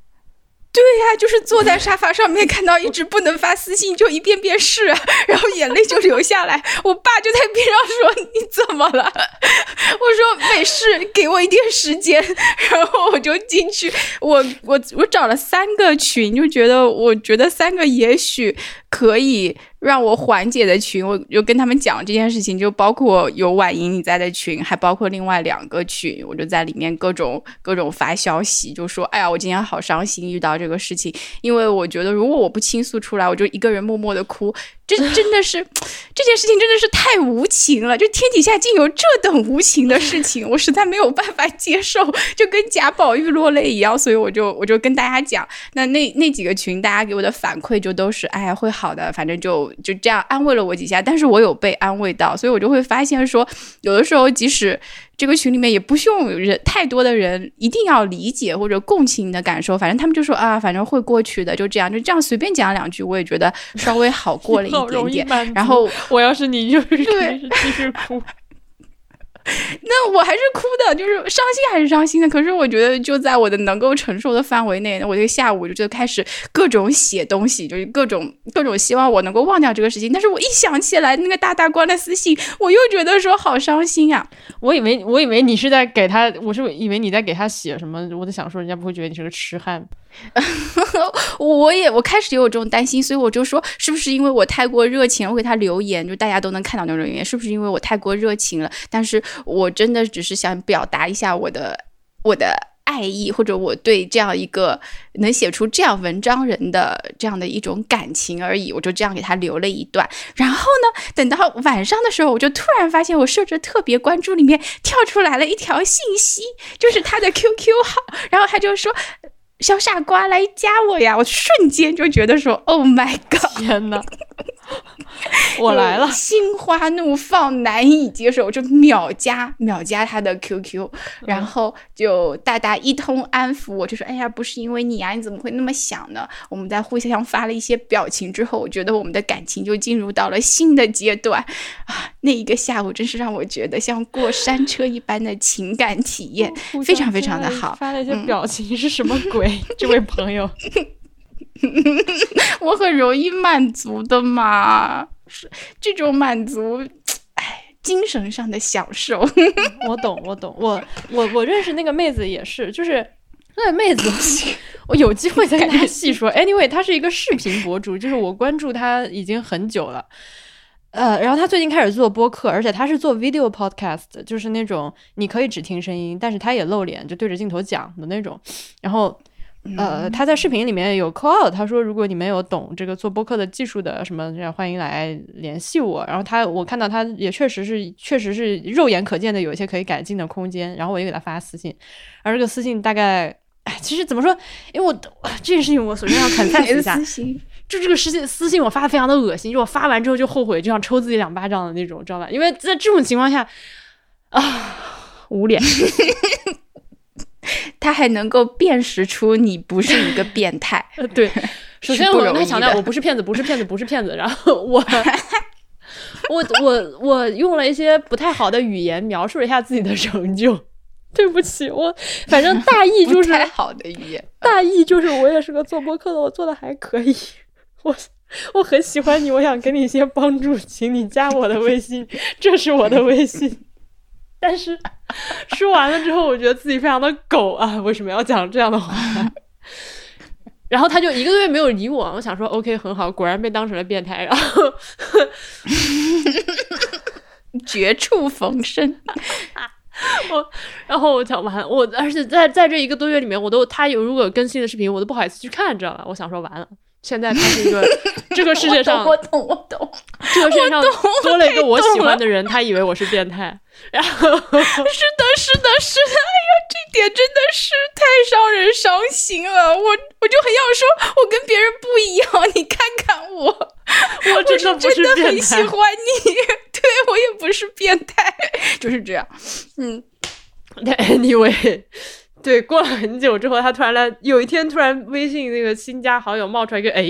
对呀就是坐在沙发上面，看到一直不能发私信，就一遍遍试，啊然后眼泪就流下来。我爸就在边上说：“你怎么了？”我说：“没事，给我一点时间。”然后我就进去，我我我找了三个群，就觉得我觉得三个也许可以让我缓解的群，我就跟他们讲这件事情，就包括有婉莹你在的群，还包括另外两个群，我就在里面各种各种发消息，就说：“哎呀，我今天好伤心，遇到这个事情。”因为我觉得如果我不倾诉出来，我就一个人默默的哭，这真的是这件事情真的是太无情了，就天底下竟有这等无情的事情，我实在没有办法接受，就跟贾宝玉落泪一样，所以我就我就跟大家讲，那那那几个群大家给我的反馈就都是，哎呀会好的，反正就就这样安慰了我几下，但是我有被安慰到，所以我就会发现说，有的时候即使。这个群里面也不需要有人太多的人一定要理解或者共情你的感受，反正他们就说啊，反正会过去的，就这样，就这样随便讲两句，我也觉得稍微好过了一 点点。然后我要是你，就是对是继续哭。那我还是哭的，就是伤心还是伤心的。可是我觉得就在我的能够承受的范围内，我这个下午就就开始各种写东西，就是各种各种希望我能够忘掉这个事情。但是我一想起来那个大大关的私信，我又觉得说好伤心啊。我以为我以为你是在给他，我是以为你在给他写什么，我在想说人家不会觉得你是个痴汉。我也我开始也有这种担心，所以我就说，是不是因为我太过热情，我给他留言，就大家都能看到那种留言，是不是因为我太过热情了？但是我真的只是想表达一下我的我的爱意，或者我对这样一个能写出这样文章人的这样的一种感情而已。我就这样给他留了一段，然后呢，等到晚上的时候，我就突然发现我设置特别关注里面跳出来了一条信息，就是他的 QQ 号，然后他就说。小傻瓜来加我呀！我瞬间就觉得说，Oh my god！天哪，我来了。心花怒放，难以接受，就秒加秒加他的 QQ，然后就大大一通安抚我，就说：“哎呀，不是因为你啊，你怎么会那么想呢？”我们在互相发了一些表情之后，我觉得我们的感情就进入到了新的阶段啊！那一个下午真是让我觉得像过山车一般的情感体验，非常非常的好。发了一些嗯表情是什么鬼？这位朋友，我很容易满足的嘛，是这种满足，哎，精神上的享受。我懂，我懂，我我我认识那个妹子也是，就是那个妹子，我有机会再跟她细说。Anyway，她是一个视频博主，就是我关注她已经很久了。呃，然后她最近开始做播客，而且她是做 video podcast，就是那种你可以只听声音，但是她也露脸，就对着镜头讲的那种。然后呃，他在视频里面有 call out，他说如果你们有懂这个做播客的技术的什么，这样欢迎来联系我。然后他我看到他也确实是确实是肉眼可见的有一些可以改进的空间，然后我也给他发私信，而这个私信大概。哎，其实怎么说？因为我这件事情，我首先要 confess 一下，就这个私信私信我发的非常的恶心，就我发完之后就后悔，就想抽自己两巴掌的那种，知道吧？因为在这种情况下，啊，无脸。他还能够辨识出你不是一个变态。呃，对，首先我跟他强调我不是骗子，不是骗子，不是骗子。然后我我我我用了一些不太好的语言描述了一下自己的成就。对不起，我反正大意就是太好的语言，大意就是我也是个做播客的，我做的还可以。我我很喜欢你，我想给你一些帮助，请你加我的微信，这是我的微信。但是说完了之后，我觉得自己非常的狗啊！为什么要讲这样的话？然后他就一个多月没有理我，我想说 OK 很好，果然被当成了变态。然后绝处逢生。我，然后我讲完，我而且在在这一个多月里面，我都他有如果更新的视频，我都不好意思去看，知道吧？我想说完了，现在他是一个这个世界上，我懂我懂，这个世界上多了一个我喜欢的人，他以为我是变态，然后是的，是的，是的，哎呀，这点真的是太让人伤心了，我我就很想说，我跟别人不一样，你看看我，我真的真的很喜欢你，对我也不是变态，就是这样，嗯。Anyway，对，过了很久之后，他突然来，有一天突然微信那个新加好友冒出来一个哎，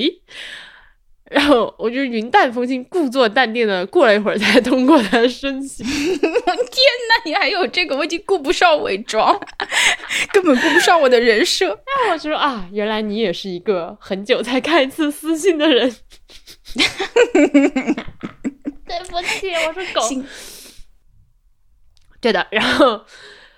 然后我就云淡风轻、故作淡定的过了一会儿才通过他的申请。天呐，你还有这个？我已经顾不上伪装，根本顾不上我的人设。然后我就说啊，原来你也是一个很久才看一次私信的人。对不起，我是狗。对的，然后。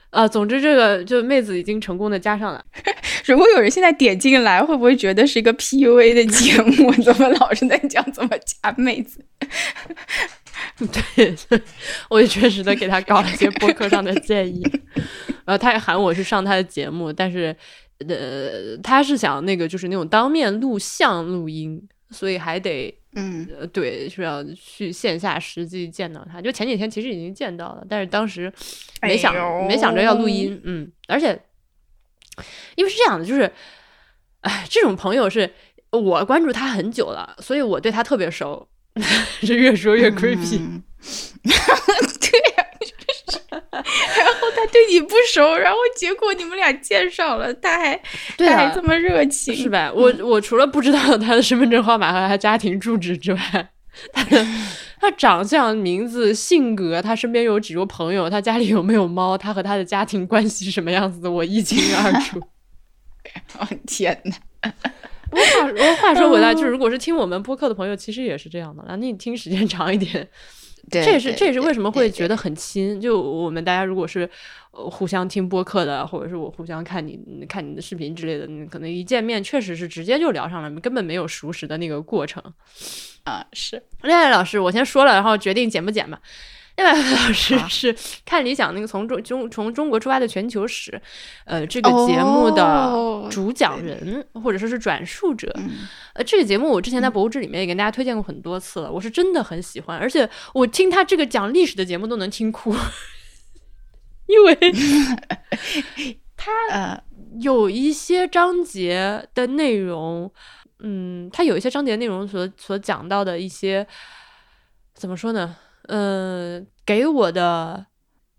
啊，总之这个就妹子已经成功的加上了。如果有人现在点进来，会不会觉得是一个 PUA 的节目？怎么老是在讲怎么加妹子？对，我也确实的给他搞了一些播客上的建议。然后他也喊我去上他的节目，但是呃，他是想那个就是那种当面录像录音，所以还得。嗯，对，是要去线下实际见到他。就前几天其实已经见到了，但是当时没想没想着要录音。嗯，而且因为是这样的，就是，哎，这种朋友是我关注他很久了，所以我对他特别熟。这越说越 creepy。对呀。然后他对你不熟，然后结果你们俩见上了，他还他还这么热情，是吧？我我除了不知道他的身份证号码和他家庭住址之外，他的 他长相、名字、性格，他身边有几桌朋友，他家里有没有猫，他和他的家庭关系是什么样子的，我一清二楚。哦天哪！不过话，不过话说回来，就是如果是听我们播客的朋友，其实也是这样的。那你听时间长一点。这也是这也是为什么会觉得很亲。就我们大家如果是互相听播客的，或者是我互相看你看你的视频之类的，你可能一见面确实是直接就聊上了，根本没有熟识的那个过程。啊，是恋爱老师，我先说了，然后决定剪不剪吧。另外老师是看理想那个从中中从中国出发的全球史，呃，这个节目的主讲人或者说是转述者。呃，这个节目我之前在博物志里面也跟大家推荐过很多次了，我是真的很喜欢，而且我听他这个讲历史的节目都能听哭，因为 他有一些章节的内容，嗯，他有一些章节内容所所讲到的一些，怎么说呢？呃，给我的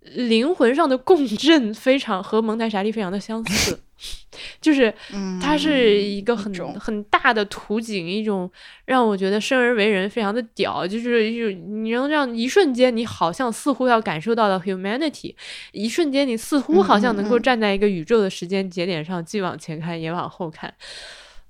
灵魂上的共振非常和蒙台莎利非常的相似，就是它是一个很很大的图景，一种让我觉得生而为人非常的屌，就是就你能让一瞬间你好像似乎要感受到了 humanity，一瞬间你似乎好像能够站在一个宇宙的时间节点上，既往前看也往后看。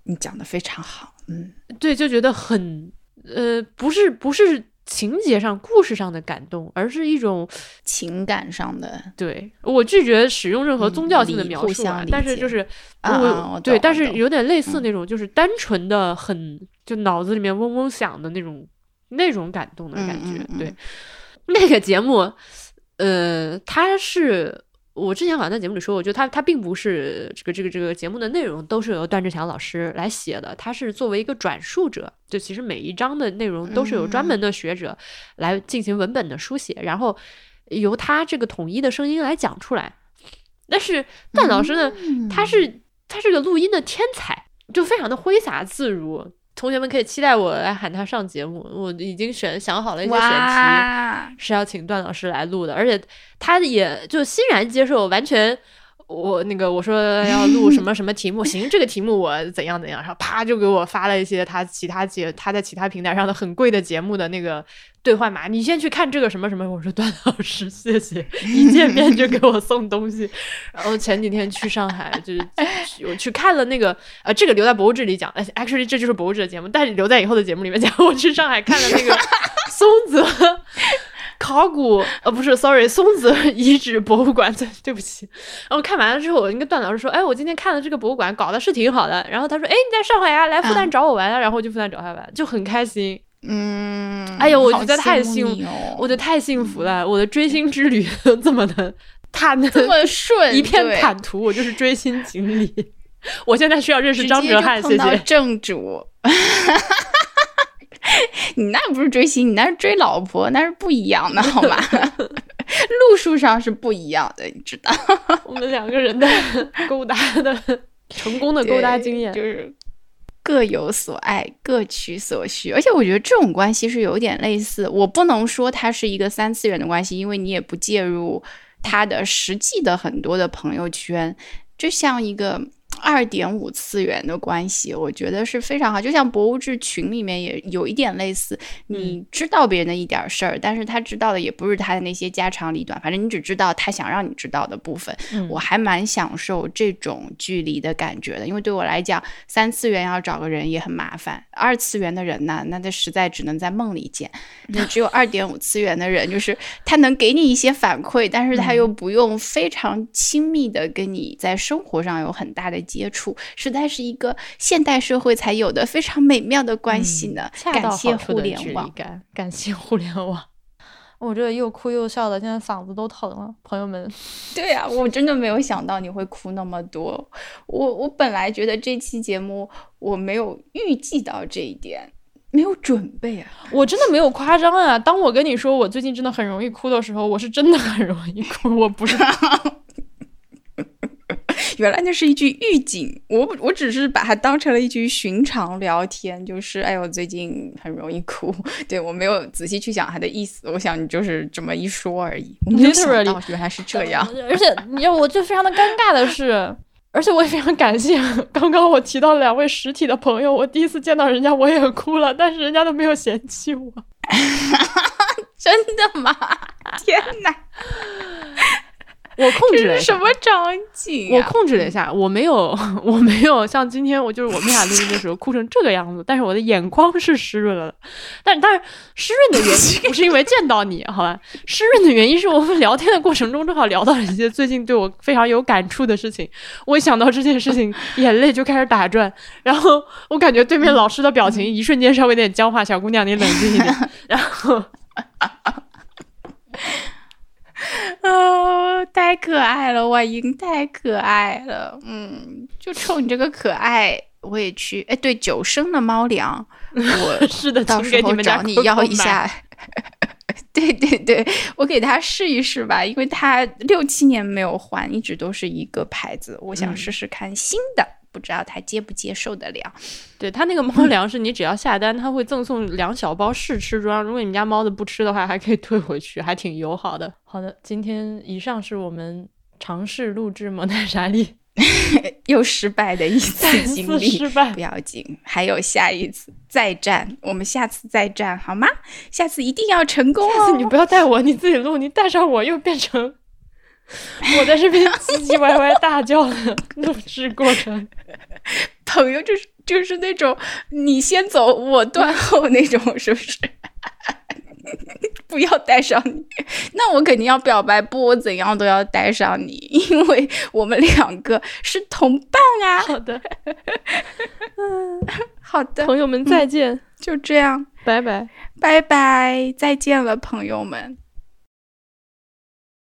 你讲的非常好，嗯，对，就觉得很呃，不是不是。情节上、故事上的感动，而是一种 情感上的。对我拒绝使用任何宗教性的描述，但是就是我对，但是有点类似那种，就是单纯的很就脑子里面嗡嗡响的那种那种感动的感觉。对，那个节目，呃，它是。我之前好像在节目里说，我觉得他他并不是这个这个这个节目的内容都是由段志强老师来写的，他是作为一个转述者，就其实每一章的内容都是有专门的学者来进行文本的书写，然后由他这个统一的声音来讲出来。但是段老师呢，他是他是个录音的天才，就非常的挥洒自如。同学们可以期待我来喊他上节目，我已经选想好了一些选题，是要请段老师来录的，而且他也就欣然接受，完全我那个我说要录 什么什么题目，行，这个题目我怎样怎样，然后啪就给我发了一些他其他节他在其他平台上的很贵的节目的那个兑换码，你先去看这个什么什么，我说段老师 谢谢，一见面就给我送东西。然后前几天去上海，就是我去看了那个呃，这个留在博物志里讲，哎，actually 这就是博物志的节目，但是留在以后的节目里面讲，我去上海看了那个松泽。考古呃不是，sorry，松泽遗址博物馆，对对不起。然后看完了之后，我跟段老师说，哎，我今天看了这个博物馆，搞的是挺好的。然后他说，哎，你在上海呀，来复旦找我玩啊。然后我就复旦找他玩，就很开心。嗯，哎呦，我好觉得太幸哦我觉得太幸福了，我的追星之旅都 这么的坦的这么顺，一片坦途，我就是追星经历。我现在需要认识张哲瀚，谢谢。正主。你那不是追星，你那是追老婆，那是不一样的，好吗？路数上是不一样的，你知道？我们两个人的勾搭的成功的勾搭经验，就是各有所爱，各取所需。而且我觉得这种关系是有点类似，我不能说它是一个三次元的关系，因为你也不介入他的实际的很多的朋友圈，就像一个。二点五次元的关系，我觉得是非常好。就像博物志群里面也有一点类似，你知道别人的一点事儿，但是他知道的也不是他的那些家长里短，反正你只知道他想让你知道的部分。我还蛮享受这种距离的感觉的，因为对我来讲，三次元要找个人也很麻烦，二次元的人呢，那他实在只能在梦里见。那只有二点五次元的人，就是他能给你一些反馈，但是他又不用非常亲密的跟你在生活上有很大的接触，实在是一个现代社会才有的非常美妙的关系呢。感谢互联网。感，感谢互联网。我这又哭又笑的，现在嗓子都疼了，朋友们。对呀、我真的没有想到你会哭那么多。我我本来觉得这期节目我没有预计到这一点，没有准备啊。我真的没有夸张啊！当我跟你说我最近真的很容易哭的时候，我是真的很容易哭，我不是 原来那是一句预警，我我只是把它当成了一句寻常聊天，就是哎呦最近很容易哭，对我没有仔细去想它的意思，我想你就是这么一说而已，我没有想到原来是这样。而且你让我就非常的尴尬的是，而且我也非常感谢刚刚我提到两位实体的朋友，我第一次见到人家我也哭了，但是人家都没有嫌弃我。真的吗？天哪，我控制了什么场景、啊？我控制了一下，我没有，我没有像今天我就是我们俩录音的时候哭成这个样子，但是我的眼眶是湿润了的。但但是湿润的原因不是因为见到你，好吧？湿润的原因是我们聊天的过程中正好聊到了一些最近对我非常有感触的事情。我一想到这件事情，眼泪就开始打转，然后我感觉对面老师的表情一瞬间稍微有点僵化，小姑娘你冷静一点。然后 哦，太可爱了，婉莹太可爱了，嗯，就冲你这个可爱，我也去。哎，对，九升的猫粮，我是的，到时候找你要一下。对对对，我给他试一试吧，因为他六七年没有换，一直都是一个牌子，我想嗯试试看新的，不知道他接不接受得了。对他那个猫粮是你只要下单，他会赠送两小包试吃装。如果你们家猫子不吃的话，还可以退回去，还挺友好的。好的，今天以上是我们尝试录制蒙太莎莉 又失败的一次经历，失败不。要紧，还有下一次再战，我们下次再战好吗？下次一定要成功哦！下次你不要带我，你自己录，你带上我又变成 我在这边唧唧歪歪大叫的录制过程。朋友就是就是那种你先走我断后那种，是不是？不要带上你，那我肯定要表白，不，我怎样都要带上你，因为我们两个是同伴啊。好的，嗯好的，朋友们再见，就这样，拜拜。拜拜，再见了，朋友们。